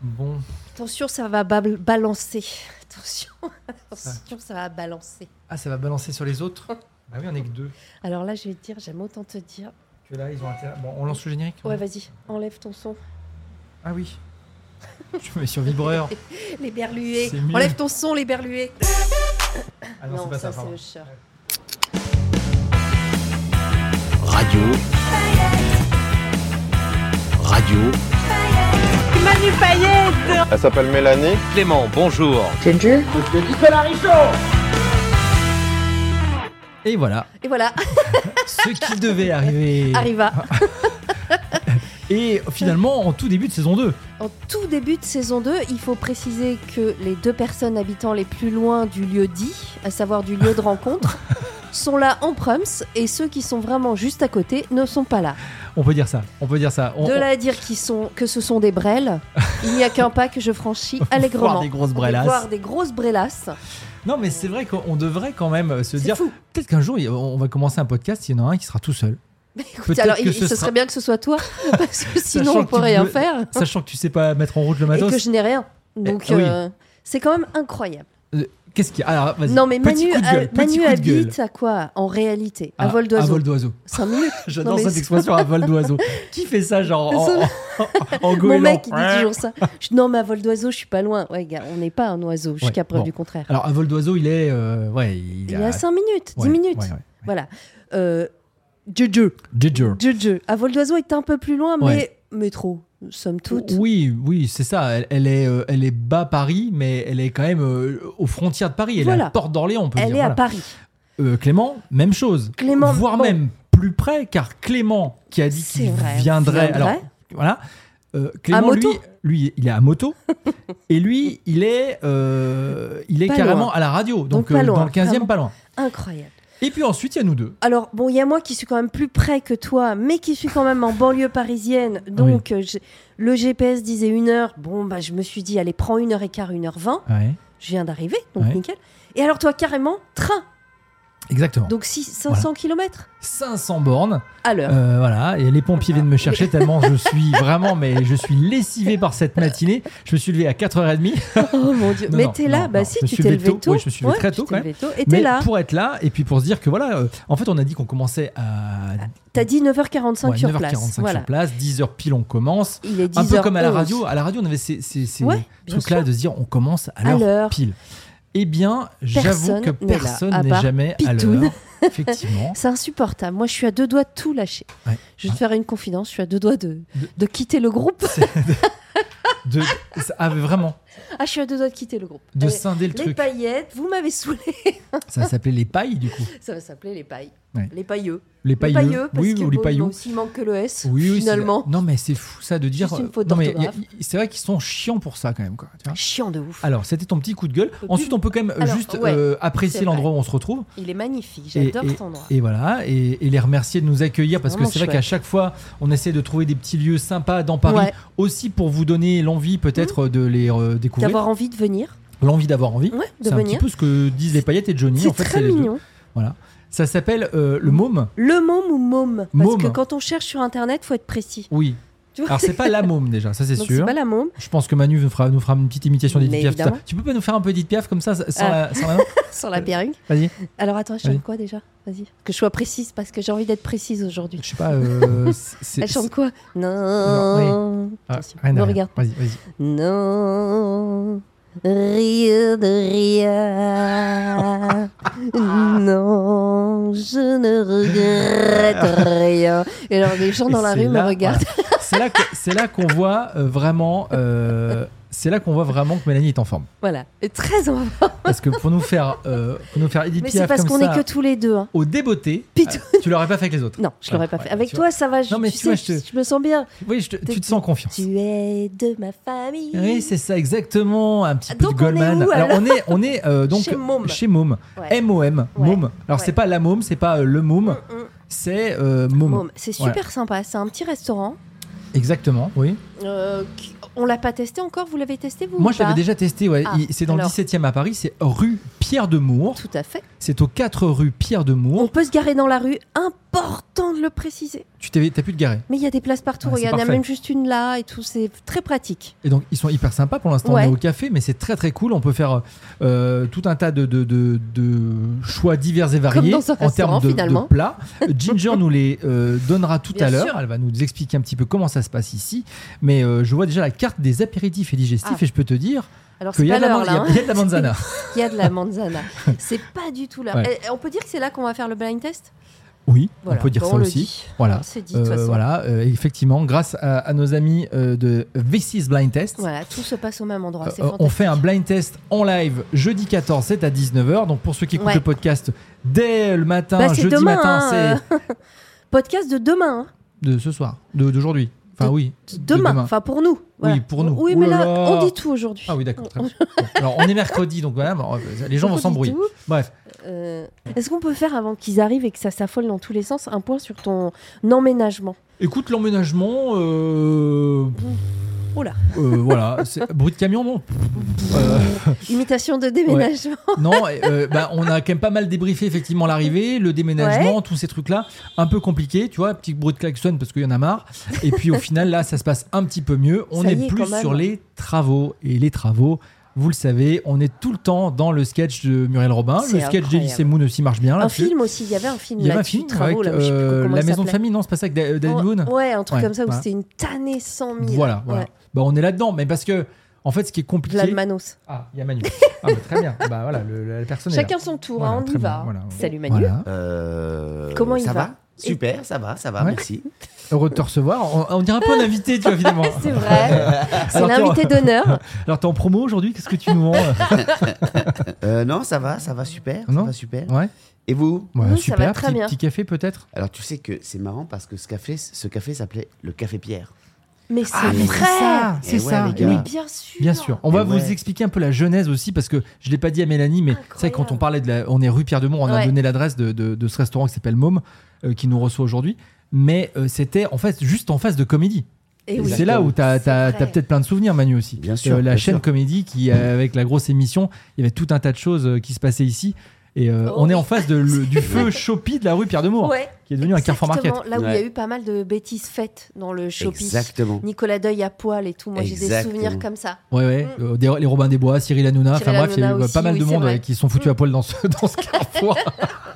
Bon, Attention, ça va balancer. Attention, attention, ça va balancer. ah, ça va balancer sur les autres Bah oui, on est que deux. Alors là, je vais te dire, j'aime autant te dire. Que là, ils ont intérêt. Bon, on lance le générique Ouais, vas-y, enlève ton son. Ah oui. Je me mets sur vibreur. Les mieux. Enlève ton son, les berluets. Ah non, c'est pas ça, c'est pardon. le chat. Radio. Radio. Elle s'appelle Mélanie. Clément, bonjour. Et voilà, Et voilà, ce qui devait arriver. arriva. Et finalement, en tout début de saison 2. En tout début de saison 2, il faut préciser que les deux personnes habitant les plus loin du lieu dit, à savoir du lieu de rencontre, sont là en prums et ceux qui sont vraiment juste à côté ne sont pas là. On peut dire ça. On peut dire ça. On, De là à dire qu'ils sont, que ce sont des brels, il n'y a qu'un pas que je franchis allègrement. Voir des grosses brelasses. Voir des grosses brelasses. Non, mais c'est vrai qu'on devrait quand même se C'est dire. Peut-être qu'un jour, on va commencer un podcast. Il y en a un qui sera tout seul. Écoute, alors, que ce ce sera- serait bien que ce soit toi, parce que sinon on tu rien faire Sachant que tu sais pas mettre en route le et matos. que je n'ai rien. Donc Eh, oui. euh, c'est quand même incroyable. Qu'est-ce qu'il y a? Alors, vas-y. Non mais Manu, a- gueule, Manu habite à quoi? En réalité À Ah, vol À d'oiseau. vol d'oiseau. 5 minutes. J'adore mais cette expression à vol d'oiseau. Qui fait ça, genre en, en, en Mon mec il dit toujours ça. Je- non mais à vol d'oiseau je suis pas loin. Ouais gars, on n'est pas un oiseau jusqu'à Ouais, preuve bon. du contraire. Alors, à vol d'oiseau, il est. euh, ouais, il, Il a- est à 5 minutes, 10 ouais, minutes. Voilà. Euh. Ginger. Jojo. À vol d'oiseau est un peu plus loin mais métro, somme toute. Oui, oui, c'est ça. Elle, elle est, euh, elle est bas Paris, mais elle est quand même euh, aux frontières de Paris. Elle est à la porte d'Orléans, on peut Elle dire. est à. Paris. Euh, Clément, même chose. Clément, voire bon. même plus près, car Clément qui a dit qu'il viendrait. Alors voilà. Clément, lui, lui, il est à moto, et lui, il est, il est Pas carrément loin. à la radio, donc, dans le 15e, vraiment. pas loin. Incroyable. Et puis ensuite, il y a nous deux. Alors, bon, il y a moi qui suis quand même plus près que toi, mais qui suis quand même en banlieue parisienne. Donc, euh, j'ai- le GPS disait une heure. Bon, bah, je me suis dit, allez, prends une heure et quart, une heure vingt. Ouais, Je viens d'arriver, donc Ouais. nickel. Et alors, toi, carrément, train. Exactement. Donc, six- 500 km 500 bornes. à l'heure. Euh, voilà, et les pompiers viennent me chercher tellement je suis vraiment, mais je suis lessivé par cette matinée. Je me suis levé à 4h30. oh mon dieu. non, mais t'es là, non, bah non, si, je tu t'es levé tôt. tôt. Ouais, je me suis levé très tôt, quand levé tôt. Et t'es Mais là? pour être là, et puis pour se dire que voilà, euh, en fait, on a dit qu'on commençait à T'as dit 9h45 ouais, sur 9h45 place. Voilà. sur place, 10h pile on commence. Il est 10h. Un peu comme à la radio. À la radio, on avait ces, ces, ces Ouais, bien trucs-là de se dire on commence à l'heure. pile. Eh bien, j'avoue que personne n'est jamais à l'heure. Effectivement. C'est insupportable. Moi, je suis à deux doigts de tout lâcher. Ouais. Je vais te faire une confidence. Je suis à deux doigts de, de quitter le groupe. De, ah, vraiment, Ah, je suis à deux doigts de quitter le groupe. de Allez, scinder le les truc. paillettes, vous m'avez saoulé. Ça s'appelait les pailles, du coup. Ça va s'appeler les pailles. Ouais. Les pailleux. Les Les pailleux. pailleux, parce oui, que ou les bon, pailloux. il manque que le S, Oui, oui, finalement. Non, mais c'est fou ça de dire. C'est vrai qu'ils sont chiants pour ça quand même. Quoi, tu vois. Chiant de ouf. Alors, c'était ton petit coup de gueule. Le Ensuite, on peut quand même euh, Alors, juste ouais, euh, apprécier l'endroit où on se retrouve. Il est magnifique. J'adore et- cet endroit. et voilà, et, et les remercier de nous accueillir parce que c'est vrai qu'à chaque fois, on essaie de trouver des petits lieux sympas dans Paris, Ouais. aussi pour vous donner l'envie peut-être de les euh, découvrir, D'avoir envie de venir. l'envie d'avoir envie. Ouais, de c'est un petit venir. peu ce que disent les paillettes et Johnny. C'est En fait, très c'est les deux. mignon. Voilà. Ça s'appelle euh, le môme. Le môme ou môme? Parce Môme. que quand on cherche sur internet, faut être précis. Oui. Tu vois Alors c'est pas la môme déjà, ça c'est Donc c'est sûr. pas la môme. Je pense que Manu nous fera, nous fera une petite imitation d'Edith Mais Piaf. tout ça. évidemment. Tu peux pas nous faire un peu Edith Piaf comme ça, sans, Ah. la, sans la main Sur la perruque. Vas-y. Alors attends, je Vas-y. chante quoi déjà? Vas-y. Que je sois précise parce que j'ai envie d'être précise aujourd'hui. Je sais pas. euh, c'est- Elle chante quoi? Non. Non, Ah, Attention, rien à me rien. regarde pas. Vas-y, vas-y. Non. Rien de rien. Non, je ne regrette rien. Et alors les gens dans la c'est rue me là- regardent. C'est là que- c'est là qu'on voit euh, vraiment euh, c'est là qu'on voit vraiment que Mélanie est en forme. Voilà, Et très en Parce que pour nous faire, euh, pour nous faire Edith Mais c'est parce qu'on est que tous les deux. hein. au débeauté, euh, tu l'aurais pas fait avec les autres. Non, je l'aurais pas fait. Avec toi, ça va. Je, Non, mais tu tu vois, sais, je te- je me sens bien. Oui, je te- tu te sens en confiance. Tu es de ma famille. Oui, c'est ça, exactement. Un petit peu de on est Goldman. alors, alors on est, on est euh, donc Chez Môme. chez Môme. Ouais. M-O-M. Ouais. Môme. Alors, Ouais. c'est pas la Môme, c'est pas euh, le Môme, Mm, mm. c'est. Môme, C'est super sympa. C'est un petit restaurant. Exactement, oui. Euh, on l'a pas testé encore. Vous l'avez testé vous Moi, je l'avais déjà testé, ouais. Ah, c'est dans alors. le 17e à Paris, c'est rue Pierre de Mour. Tout à fait. C'est aux 4 rue Pierre de On Mour. peut se garer dans la rue. Important de le préciser. Tu t'es, t'as pu te garer. Mais il y a des places partout. Il y en a même juste une là et tout. C'est très pratique. Et donc, ils sont hyper sympas. Pour l'instant, Ouais. on est au café, mais c'est très très cool. On peut faire euh, tout un tas de, de, de- de choix divers et variés en termes de, de plats. Ginger nous les euh, donnera tout Bien à l'heure. Elle va nous expliquer un petit peu comment ça se passe ici. Mais euh, je vois déjà la carte des apéritifs et digestifs Ah. et je peux te dire Alors qu'il c'est y, a pas de la l'heure man- là. il y a- hein. il y a de la manzana. Il y a de la manzana. c'est pas du tout là. Ouais. Eh, On peut dire que c'est là qu'on va faire le blind test? Oui, Voilà. on peut dire Bon, ça aussi. dit. Voilà. C'est dit de Euh, voilà, euh, effectivement, grâce à, à nos amis euh, de This is Blind Test. Voilà, tout se passe au même endroit. C'est on fait un blind test en live jeudi 14, c'est à 19h. Donc pour ceux qui écoutent Ouais. le podcast dès le matin, Bah, jeudi demain, matin, hein, c'est euh, Podcast de demain. hein. de ce soir, de- d'aujourd'hui. Enfin oui, de Demain. Enfin pour nous. Voilà. Oui, pour nous. Oui, Oh mais là là, on dit tout aujourd'hui. Ah oui, d'accord. très bien. Bon, Alors on est mercredi, donc voilà, les gens On vont s'embrouiller. Bref, Euh, Est-ce qu'on peut faire avant qu'ils arrivent et que ça s'affole dans tous les sens un point sur ton emménagement? Écoute l'emménagement. Euh... Oula. euh, voilà, bruit de camion, non Euh, Imitation de déménagement. Non, euh, bah, on a quand même pas mal débriefé effectivement l'arrivée, le déménagement, tous ces trucs-là. Un peu compliqué, tu vois, petit bruit de klaxon parce qu'il y en a marre. Et puis au final, là, ça se passe un petit peu mieux. On Ça est, plus sur les travaux. Et les travaux, vous le savez, on est tout le temps dans le sketch de Muriel Robin. Le sketch d'Elysée Moon aussi marche bien. Un là-dessus. film aussi, il y avait un film Il y avait un film travaux, avec là, euh, La Maison de famille, non, c'est pas ça avec Da- David Boone Ouais, un truc Ouais, comme ça où voilà. c'était une tannée 100 000. Voilà, voilà. Ouais. Bah, on est là-dedans, mais parce que, en fait, ce qui est compliqué. Vlad Manos. Ah, il y a Manu. ah, bah, très bien. Bah voilà, le- la personne est là. Chacun son tour, Voilà, hein, on y va. voilà. Salut Manu. Voilà. Euh, Comment il ça va va? Super, ça va, ça va, Ouais. merci. Heureux de te recevoir. On, on dirait un peu un invité, tu vois, finalement. C'est vrai. C'est Alors, l'invité d'honneur. Alors, t'es en promo aujourd'hui? Qu'est-ce que tu nous vends? Euh, non, ça va, ça va super, Non ça va super. Ouais, Et vous? Ouais Oui, ça super. va très petit, bien. petit café, peut-être? Alors tu sais que c'est marrant parce que ce café, ce café s'appelait le Café Pierre. Mais c'est Ah, mais vrai. c'est ça, Eh c'est ouais, ça. les gars. Mais bien sûr. Bien sûr. On va vous ouais. expliquer un peu la genèse aussi parce que je l'ai pas dit à Mélanie, mais c'est vrai que quand on parlait de la, on est rue Pierre de Mont, on a donné l'adresse de, de- de ce restaurant qui s'appelle Môme, euh, qui nous reçoit aujourd'hui. Mais euh, c'était en fait juste en face de Comédie. C'est là où tu as, vrai. peut-être plein de souvenirs, Manu aussi. Bien sûr, Euh, la bien chaîne sûr. Comédie qui, euh, avec la grosse émission, il y avait tout un tas de choses euh, qui se passaient ici. Et euh, Oh on est oui. en face de, le- du feu Chopi de la rue Pierre de Ouais. Qui est devenu un Carrefour Market. Exactement, Là où il y a eu pas mal de bêtises faites dans le shopping. Exactement. Nicolas Deuil à poil et tout. Moi, j'ai des souvenirs comme ça. Ouais, ouais. Euh, des- les Robin des Bois, Cyril Hanouna, enfin bref, il y a eu euh, pas mal oui, de monde vrai. euh, qui se sont foutus à poil dans ce, dans ce carrefour.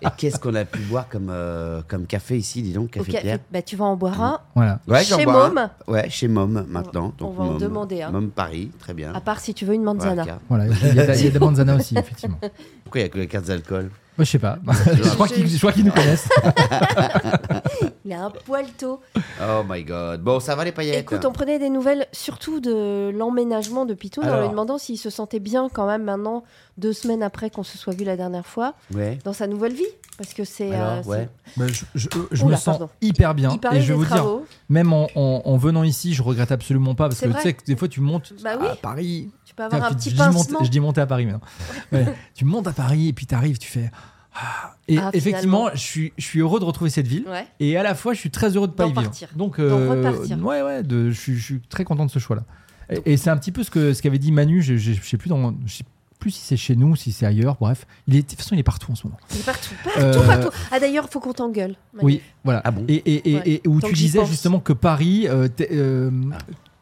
Et qu'est-ce qu'on a pu boire comme, euh, comme café ici, dis donc, Café. Pierre Bah, tu vas en boire un. voilà. Ouais, Chez. Môme. Ouais, chez Mom maintenant. On Donc, va en demander un. Môme Paris, très bien. À part si tu veux une manzana. Voilà, il y a, il y a de la manzana aussi, effectivement. Pourquoi il n'y a que les cartes d'alcool? Je sais pas. je crois qu'ils je crois qu'ils nous connaissent. Il a un poil tôt. Oh my god. Bon, ça va les paillettes Écoute, on prenait des nouvelles surtout de l'emménagement de Pitou en lui demandant s'il se sentait bien quand même maintenant, deux semaines après qu'on se soit vu la dernière fois, Ouais. dans sa nouvelle vie. Parce que c'est. Euh, ouais. Bah, je je- je Oula, me sens pardon. hyper bien. Et je vais vous dire, travaux. même en, en- en venant ici, je regrette absolument pas parce que vrai. tu sais que des fois tu montes Bah oui. à Paris. Tu peux avoir un petit je, dis je dis monter à Paris maintenant. Ouais. tu montes à Paris et puis tu arrives, tu fais. ah. Et Ah, effectivement, je suis, je suis heureux de retrouver cette ville. Ouais. Et à la fois, je suis très heureux de pas y vivre. Donc, ouais, ouais, de, je, suis, je suis très content de ce choix-là. Et, et c'est un petit peu ce que ce qu'avait dit Manu. Je, je, je sais plus dans, je sais plus si c'est chez nous, si c'est ailleurs. Bref, il est, de toute façon, il est partout en ce moment. Il est partout, partout, Euh, partout. Ah d'ailleurs, faut qu'on t'engueule. Oui, voilà. Ah bon Et, et, et, Ouais. et où Tant tu disais justement que Paris, euh, euh,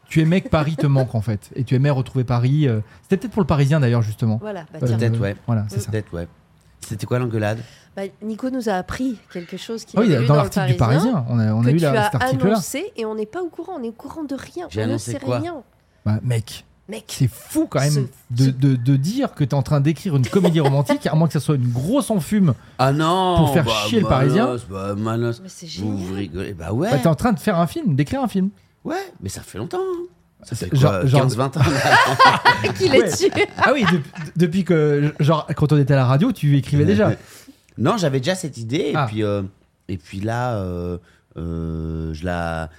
tu aimais que Paris te manque en fait, et tu aimais retrouver Paris. euh, C'était peut-être pour le Parisien d'ailleurs justement. Voilà, bah Euh. Peut-être, ouais. Voilà, c'est ça. Peut-être, ouais. C'était quoi l'engueulade? Bah, Nico nous a appris quelque chose Ah oui, avait lu dans le l'article du Parisien, on a, on a eu tu là, as cet article-là. annoncé et on n'est pas au courant, on est au courant de rien. On ne sait rien. Bah, Mec, c'est fou quand même Ce- de, ce- de- de dire que tu es en train d'écrire une comédie romantique, à moins que ça soit une grosse enfume. Ah non Pour faire bah, chier le Parisien bah, Manos. mais Vous, rigolez Bah ouais Bah, tu es en train de faire un film, d'écrire un film. Ouais, mais ça fait longtemps. hein. Ça fait C'est genre- quoi, genre- 15-20 ans Qu'il est dessus. Ah oui, depuis, depuis que, genre, quand on était à la radio, tu écrivais déjà. Non, j'avais déjà cette idée et Ah. puis euh, et puis là, euh, euh, je la,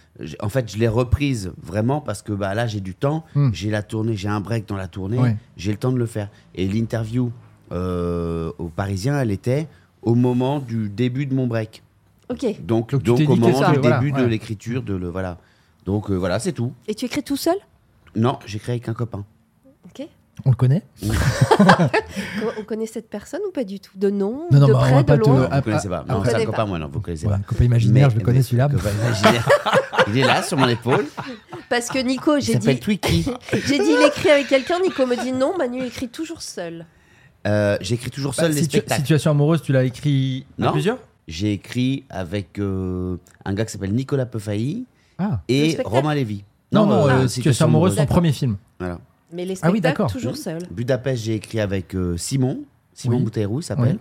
en fait, je l'ai reprise vraiment parce que bah là j'ai du temps, Hmm. j'ai la tournée, j'ai un break dans la tournée, Ouais. j'ai le temps de le faire. Et l'interview euh, au Parisien, elle était au moment du début de mon break. Ok. Donc Donc, au moment ça, du voilà, début de l'écriture de le voilà. Donc euh, voilà, c'est tout. Et tu écris tout seul? Non, j'ai créé avec un copain. Ok. On le connaît On- On connaît cette personne ou pas du tout? De nom Non, non, De bah, on près va De pas te- loin? Non, vous ah, connaissez pas. ah, Non, on c'est un copain, pas. moi, non, vous connaissez Ouais, pas. Copain imaginaire, je le connais celui-là. copain imaginaire. Il est là sur mon épaule. Parce que Nico, Il j'ai s'appelle dit, Twiki. j'ai dit il écrit avec quelqu'un. Nico me dit non, Manu écrit toujours seul. Euh, J'écris toujours seul Bah, les situ- spectacles. situation amoureuse, tu l'as écrit à Non. plusieurs? J'ai écrit avec euh, un gars qui s'appelle Nicolas Peufailly Ah. Et Romain Lévy. Non, non, euh, situation amoureuse, son premier film. Voilà. Mais les Ah oui, spectacles d'accord. toujours seul. Budapest, j'ai écrit avec euh, Simon. Simon Oui. Bouteillou, il s'appelle. Oui.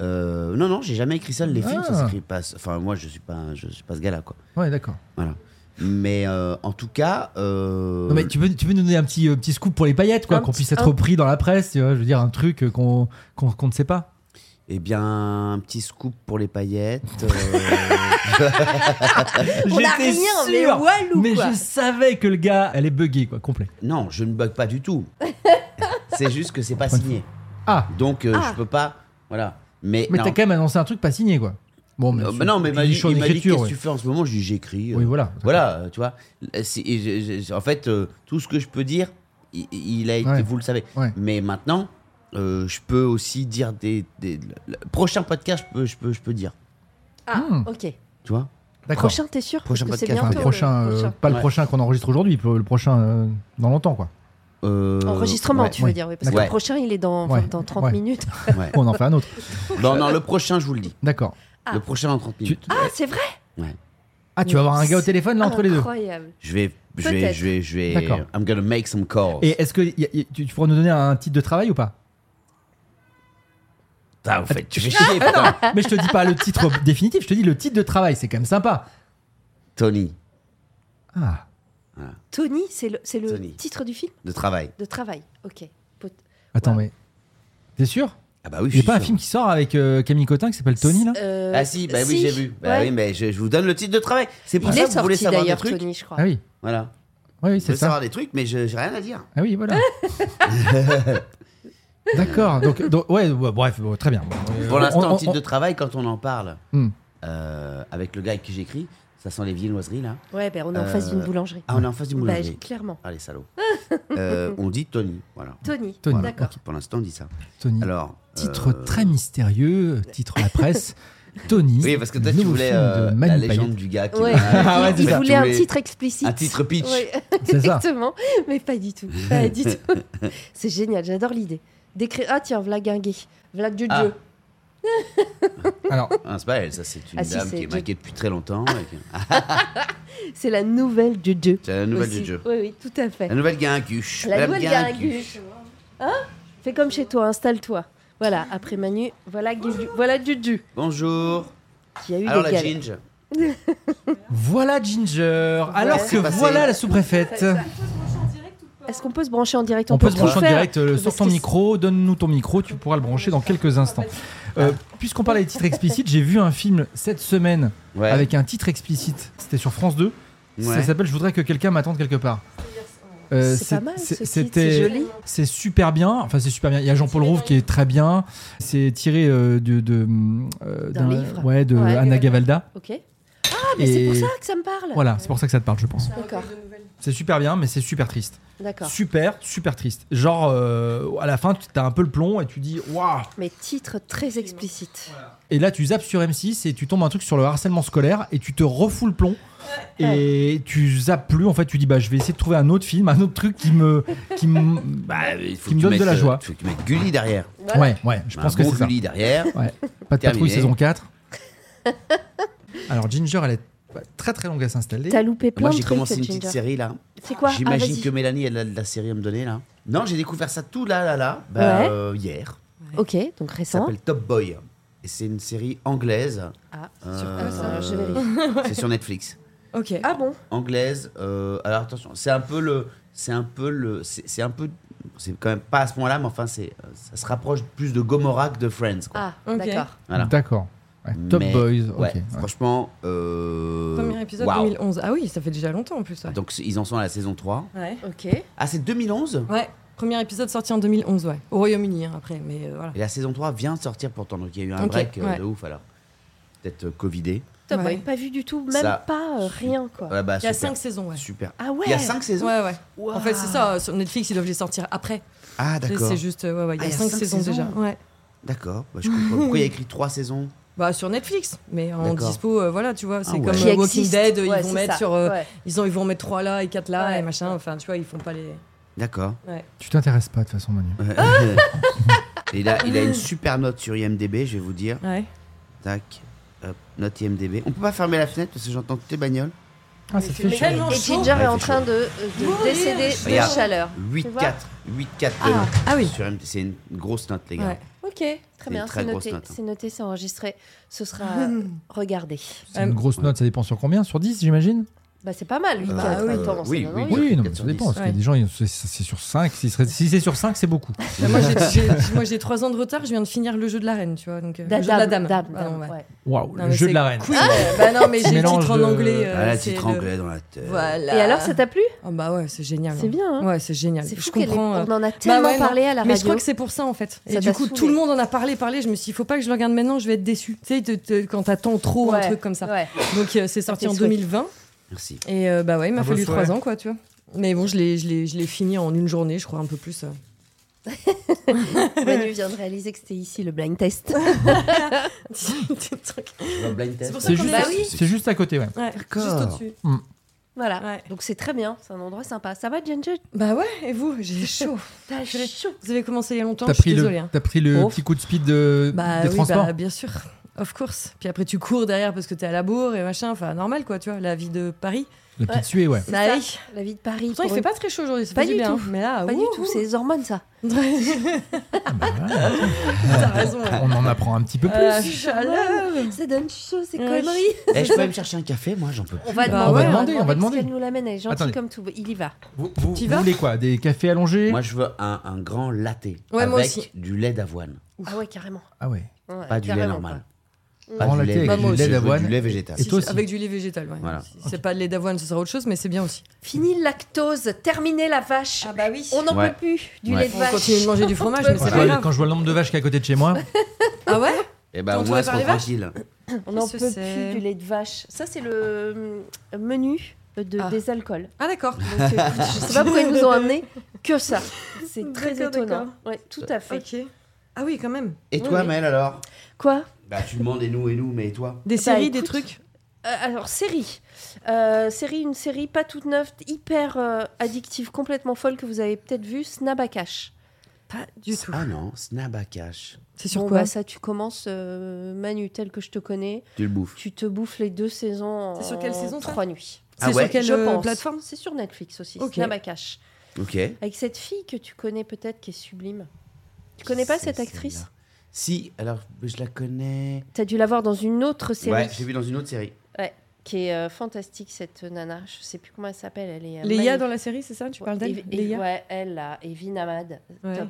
Euh, non, non, j'ai jamais écrit seul. Les films, ça Ah. s'écrit pas. Enfin, moi, je suis pas, un- je suis pas ce gars-là, quoi. Ouais, d'accord. Voilà. Mais euh, en tout cas, euh, Non, mais tu peux, tu peux nous donner un petit, euh, petit scoop pour les paillettes, quoi, Un qu'on petit- puisse être un- repris dans la presse, tu vois, je veux dire, un truc euh, qu'on qu'on qu'on ne sait pas. Eh bien, un petit scoop pour les paillettes. euh, On n'a J'étais rien, mais sûr, walou mais quoi. je savais que le gars, elle est buggée, quoi, complet. non, je ne bug pas du tout. c'est juste que c'est pas signé. Ah, Donc, euh, Ah. je peux pas. Voilà. Mais, mais t'as quand même annoncé un truc pas signé, quoi. Bon, mais, Euh, bah non, mais il m'a dis dit, qu'est-ce que ouais. tu fais en ce moment? Je lui dis j'écris. euh, Oui, voilà. Voilà, euh, tu vois. En fait, euh, tout ce que je peux dire, il, il a été, Ouais. vous le savez. Ouais. Mais maintenant, euh, je peux aussi dire des, des- le prochain podcast, je peux, je peux, je peux dire. Ah, Hmm. ok. Tu vois? D'accord. Prochain, t'es sûr Prochain Parce que c'est podcast, Enfin, bientôt. le prochain, euh, prochain. pas le Ouais. prochain qu'on enregistre aujourd'hui, le prochain euh, dans longtemps, quoi. Euh, Enregistrement, ouais, tu ouais. veux dire, oui, parce que Ouais. le prochain, il est dans, Ouais. dans 30 Ouais. minutes. ouais. On en fait un autre. non, non, le prochain, je vous le dis. D'accord. Le prochain dans 30 Tu, minutes. Ah, c'est vrai? Ouais. ah, tu vas avoir un gars au téléphone là entre les deux. Incroyable. Je vais, je vais, Peut-être. je vais, je vais. D'accord. I'm gonna make some calls. Et est-ce que y a- y- tu, tu pourrais nous donner un titre de travail ou pas? Ah, vous faites, tu fais chier, putain. Mais je te dis pas le titre définitif, je te dis le titre de travail, c'est quand même sympa. Tony, Ah, Tony, c'est le, c'est le Tony. titre du film? De travail. de travail. Ok. Pot- attends, Wow. mais. T'es sûr? Ah bah oui, Il je n'y a suis pas un sûr. film qui sort avec euh, Camille Cotin qui s'appelle Tony là? Euh, Ah si, bah oui, si, j'ai vu. Bah ouais. oui, mais je, je vous donne le titre de travail. C'est pour Il ça est que vous voulez sorti savoir des d'ailleurs, trucs. Tony, je crois. Ah oui, Voilà. oui, oui Vous c'est voulez ça. savoir des trucs, mais je j'ai rien à dire. Ah oui, voilà. D'accord, donc, donc- ouais, ouais, bref, bon, très bien. Euh, Pour l'instant, on- titre on- de travail, quand on en parle Hmm. euh, avec le gars avec qui j'écris, ça sent les viennoiseries là. Ouais, ben on est en face Euh, d'une boulangerie. Ah, on est en face du Bah, boulangerie. j'ai- clairement. Ah, les salauds. Euh, on dit Tony. Voilà. Tony. Tony, D'accord. Pour l'instant, on dit ça. Tony. Alors. titre euh, très mystérieux, titre la presse. Tony. Oui, parce que toi, tu nouveau voulais film euh, de la Manu légende Payet. du gars qui. Ouais. Ah ouais, il c'est ça. voulait un voulais titre explicite. Un titre pitch. Ouais, C'est ça. exactement. Mais pas du tout. Pas du tout. C'est génial, j'adore l'idée. D'écrire. Ah tiens, v'là Guinguet. V'là Dieu Ah. Dieu. Alors, Ah, c'est pas elle, ça, c'est une Ah, si, dame qui est Dieu. maquée depuis très longtemps. et C'est la nouvelle Dieu Dieu. C'est la nouvelle aussi. du jeu. Oui, oui, tout à fait. La nouvelle Guinguche. La Madame nouvelle Guinguche. Hein Fais comme chez toi, installe-toi. Voilà, après Manu, voilà voilà Dudu, Bonjour. qui a eu Alors des la galères. Ginge. voilà Ginger. Alors que voilà la sous-préfète. Est-ce qu'on peut se brancher en direct On peut se brancher en direct euh, ton micro. Donne-nous ton micro, tu pourras le brancher dans quelques instants. Euh, Puisqu'on parlait des titres explicites, j'ai vu un film cette semaine Ouais. avec un titre explicite. C'était sur France 2. Ça s'appelle Je voudrais que quelqu'un m'attende quelque part. Euh, C'est pas mal, ce C'était c'est joli. c'est super bien. Enfin, c'est super bien. Il y a Jean-Paul Rouve qui est très bien. C'est tiré euh, de, de, euh, D'un livre. ouais, de Ouais. Anna Gavalda. Ok. Ah, mais c'est pour ça que ça me parle. Voilà, c'est pour ça que ça te parle, je pense. D'accord, C'est super bien, mais c'est super triste. d'accord. Super, super triste. Genre, euh, à la fin, tu as un peu le plomb et tu dis waouh. Mais titre très explicite. Et là, tu zappes sur M6 et tu tombes un truc sur le harcèlement scolaire et tu te refous le plomb. Et tu zappes plus. En fait, tu dis bah je vais essayer de trouver un autre film, un autre truc qui me, qui me, Bah, qui me donne de la euh, joie. Il faut que tu mettes Gulli derrière. Ouais, ouais. Je pense un que bon c'est ça. Gulli derrière. Ouais. Pas de patrouille Terminé. saison 4. Alors Ginger, elle est très très longue à s'installer. T'as loupé plein Moi, de j'ai trucs, commencé une petite série là. C'est quoi Ah, J'imagine vas-y. que Mélanie, elle a de la série à me donner là. Non, j'ai découvert ça tout là, là, là, bah, Ouais. euh, hier. Ok, donc Ça récent. s'appelle Top Boy. Et c'est une série anglaise. Ah, Euh, sur- ah, ça, vérifie. c'est sur Netflix. Ok. Ah bon? Anglaise. euh, alors attention, c'est un peu le, c'est un peu le, c'est un peu, c'est quand même pas à ce point-là, mais enfin c'est, ça se rapproche plus de Gomorrah que de Friends. Quoi. Ah, Ok. d'accord. Voilà. D'accord. Ouais, Top Mais- Boys. Ouais, franchement. euh, Premier épisode waouh. 2011. Ah oui, ça fait déjà longtemps en plus. Ouais. Donc ils en sont à la saison 3. Ouais. Ok. Ah, c'est 2011 Ouais. Premier épisode sorti en 2011, ouais. Au Royaume-Uni, hein, après, mais euh, voilà. Et la saison 3 vient de sortir pourtant, donc il y a eu un Ok, break euh, ouais. de ouf alors. Peut-être euh, Covidé. Top Ouais. Boy, pas vu du tout, même Ça- pas euh, rien quoi. Ouais, bah, Il y a super. 5 saisons, ouais. Super. Ah ouais Il y a 5 saisons? Ouais, ouais. En fait, c'est ça. euh, Sur Netflix, ils doivent les sortir après. Ah, d'accord. C'est juste, euh, ouais, ouais. Il y Ah, a il y a 5 cinq saisons, saisons déjà. Ouais. D'accord. Bah, je comprends. Pourquoi il y a écrit 3 saisons? Bah, sur Netflix. Mais en dispo, euh, voilà, tu vois. C'est Ah ouais. comme Qui euh, Walking existe. Dead, Ouais, ils vont mettre ça. sur. euh, Ouais. Ils, ont, ils vont mettre 3 là et 4 là Ouais. et machin. Enfin, tu vois, ils font pas les. D'accord. Ouais. Tu t'intéresses pas de toute façon, Manu. Et il, a, il a une super note sur IMDB, je vais vous dire. Ouais. Tac. Hop, note IMDB. On peut pas fermer la fenêtre parce que j'entends toutes tes bagnoles. Ah, ça fait Et. Ginger Ouais, est en train de, de décéder de chaleur. 8-4. 8-4 de Ah. note. Ah oui. C'est une grosse note, les gars. Ok, très bien, c'est noté, hein. c'est noté, c'est enregistré. Ce sera regardé. C'est une grosse note, ça dépend sur combien? Sur 10, j'imagine? Bah c'est pas mal, 8 Bah, 4 oui. Attends, Oui, oui, non, Oui, non, mais 4 ça dépend. 10. Parce qu'il y a des gens, c'est- sur 5. Si, c'est sur 5, c'est beaucoup. Bah, moi, j'ai- j'ai moi, j'ai 3 ans de retard. Je viens de finir le jeu de la reine, tu vois. Donc, euh, Da- le jeu de la dame, dame. dame, dame, ouais. ouais. Non, le jeu de la reine. Queen. bah non, mais j'ai le titre en anglais. euh, Ah, la c'est titre le- anglais dans la tête. Voilà. Et alors, ça t'a plu? Oh, bah ouais, c'est génial. C'est hein. bien, hein Ouais, c'est génial. C'est Je comprends. euh, on en a tellement bah ouais, non. parlé à la radio. Mais je crois que c'est pour ça en fait. Et du coup, tout le monde en a parlé, parlé. Je me suis dit, il faut pas que je le regarde maintenant, je vais être déçu. Tu sais, quand t'attends trop un Ouais, truc comme ça. ouais. Donc euh, c'est sorti en souhaits. 2020. Merci. Et euh, bah ouais, il m'a fallu. 3 ans, quoi, tu vois. Mais bon, je l'ai, je l'ai, je l'ai fini en une journée, je crois, un peu plus. euh. Manu vient de réaliser que c'était ici le blind test. C'est juste, Bah oui. c'est juste à côté, ouais. Ouais, D'accord. juste au-dessus. Voilà, Ouais. donc c'est très bien, c'est un endroit sympa. Ça va, Ginger Bah ouais, et vous? J'ai chaud. T'as chaud. Vous avez commencé il y a longtemps, T'as je suis pris, désolée. le, hein. t'as pris le Oh. petit coup de speed de, Bah des oui, transports bah, bien sûr. Of course. Puis après, tu cours derrière parce que t'es à la bourre et machin. Enfin, normal, quoi, tu vois, la vie de Paris. Le petit sué, ouais. C'est Bah ça, oui. La vie de Paris. Pourtant, il fait une- pas très chaud aujourd'hui, ça Pas fait du bien. tout. Mais là, Pas du ouh, tout, c'est les hormones ça. Ah, bah. T'as raison. ouais. On en apprend un petit peu plus. Euh, chaleur. Ça donne chaud ces Ouais. conneries. Eh, je peux aller me chercher un café, moi, j'en peux plus. On va Bah demander, ouais, on va demander, on va demander. nous l'amène, elle est gentille Attendez. comme tout. Il y va. Vous, vous- T'y vous vas voulez quoi Des cafés allongés? Moi, je veux un, un grand latte Ouais, moi avec aussi. du lait d'avoine. Ah ouais, carrément. Ah ouais. Ouais, Pas du lait normal. Pas du lait, avec du lait d'avoine. du lait végétal. Et Si, toi aussi Avec du lait végétal, ouais. Voilà. Si c'est pas de lait d'avoine, ce sera autre chose, mais c'est bien aussi. Fini le lactose, terminez la vache. bah oui. On n'en Ouais. peut plus du Ouais. lait de On vache. continue de manger du fromage, mais Quand c'est je, pas vois, grave. quand je vois le nombre de vaches qui est à côté de chez moi, Ah ouais? Et bah, au Tourne-toi moins, les vaches. tranquilles. On n'en Qu'est-ce peut que c'est plus du lait de vache. Ça, c'est le euh, menu de, Ah. des alcools. Ah d'accord. Donc, euh, je sais pas pourquoi ils nous ont amené que ça. C'est très D'accord, étonnant. d'accord. Ouais, tout à fait. Ok. Ah oui, quand même. Et toi, Oui. Mel, alors? Quoi? Bah, tu demandes et nous, et nous, mais et toi Des Bah, séries, des trucs Euh, alors, série. Euh, série, une série pas toute neuve, hyper euh, addictive, complètement folle que vous avez peut-être vu, Snabakash. Pas du tout. Ah non, Snap à cash. C'est sur Bon, quoi bah, ça, tu commences, euh, Manu, tel que je te connais, Tu le bouffes. tu te bouffes les deux saisons en C'est sur quelle saison, trois nuits. Ah C'est ouais sur quelle je euh, pense. plateforme C'est sur Netflix aussi, Ok. Snabakash. Ok. Avec cette fille que tu connais peut-être qui est sublime. Tu connais pas cette actrice? Si, alors je la connais. T'as dû la voir dans une autre série Ouais, j'ai vu dans une autre série. qui est euh, fantastique, cette nana. Je sais plus comment elle s'appelle. Elle est euh, Léa dans la série, c'est ça Tu parles d'elle? Léa Ouais, elle là, et Vinamad, Ouais. top.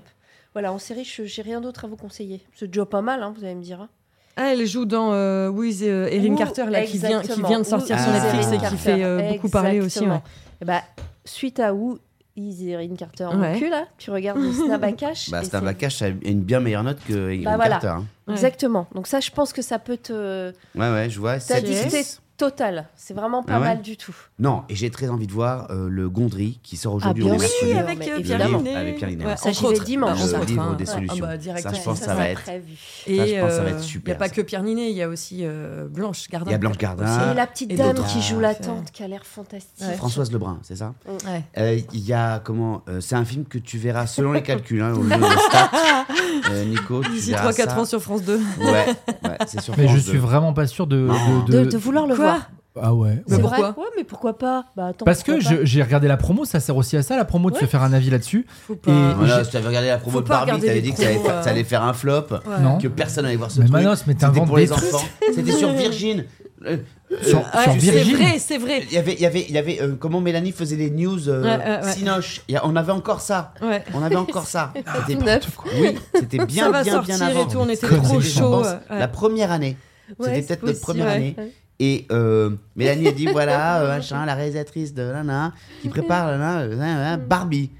Voilà, en série, je j'ai rien d'autre à vous conseiller. C'est déjà pas mal, hein, vous allez me dire. hein. Ah, elle joue dans euh, With euh, Erin Carter, là, qui vient, qui vient de sortir sur Netflix et qui fait euh, beaucoup parler aussi. ouais. Bah, suite à où Is Erin Carter Ouais. mon cul, là, tu regardes Snabakash. Bah, cash a une bien meilleure note que Erin Bah, voilà. Carter. hein. Ouais. Exactement. Donc ça, je pense que ça peut te... Ouais, ouais, je vois. T'as dit total. C'est vraiment pas Ah ouais mal du tout. Non, et j'ai très envie de voir euh, le Gondry qui sort aujourd'hui. Ah, bien avec euh, Pierre livre Ninet. avec Pierre Ninet. Ouais, Ça, j'y vais dimanche, Le livre des solutions. Ah bah, Ça, directement. je pense que ça ça, va être. prévu. Et Ça, je pense que ça va euh, Il super, n'y a pas ça. que Pierre Ninet, il y a aussi euh, Blanche Gardin. Il y a Blanche Gardin. Et la petite Et dame qui joue la tante, qui a l'air fantastique. Ouais. Françoise Lebrun, c'est ça Ouais. Euh, Il y a comment euh, C'est un film que tu verras selon les calculs, hein, au lieu de stats. Euh, Nico, tu D'ici verras 3-4 ça. ans sur France 2. Ouais, ouais c'est sur mais je suis 2. vraiment pas sûr de. De- De, de- de vouloir le Quoi voir. Ah ouais. C'est Mais vrai pourquoi Ouais, mais pourquoi pas bah, attends, Parce que pourquoi j'ai regardé la promo, ça sert aussi à ça, la promo, de se Ouais. faire un avis là-dessus. Faut pas. Et- Voilà, j'ai- si tu avais regardé la promo Faut de Barbie, t'avais dit que ça allait, promos, faire, ça euh. allait faire un flop, Ouais. Non. que personne allait voir ce Mais truc. Manos, mais C'était pour des les enfants. C'était sur Virgin. Euh, Ouais, sur c'est vrai, c'est vrai. Il y avait, il y avait, il y avait euh, comment Mélanie faisait les news euh, Ouais, ouais, ouais. Cinoche. Il y a- on avait encore ça. Ouais. On avait encore ça. C'était. Oui, c'était bien, ça bien, bien avant. et tout, on était trop chaud. La première année. Ouais, C'était c'est peut-être notre première ouais. année. Ouais. Et euh, Mélanie a dit voilà, euh, machin, la réalisatrice de Nana qui prépare euh, Nana, Barbie.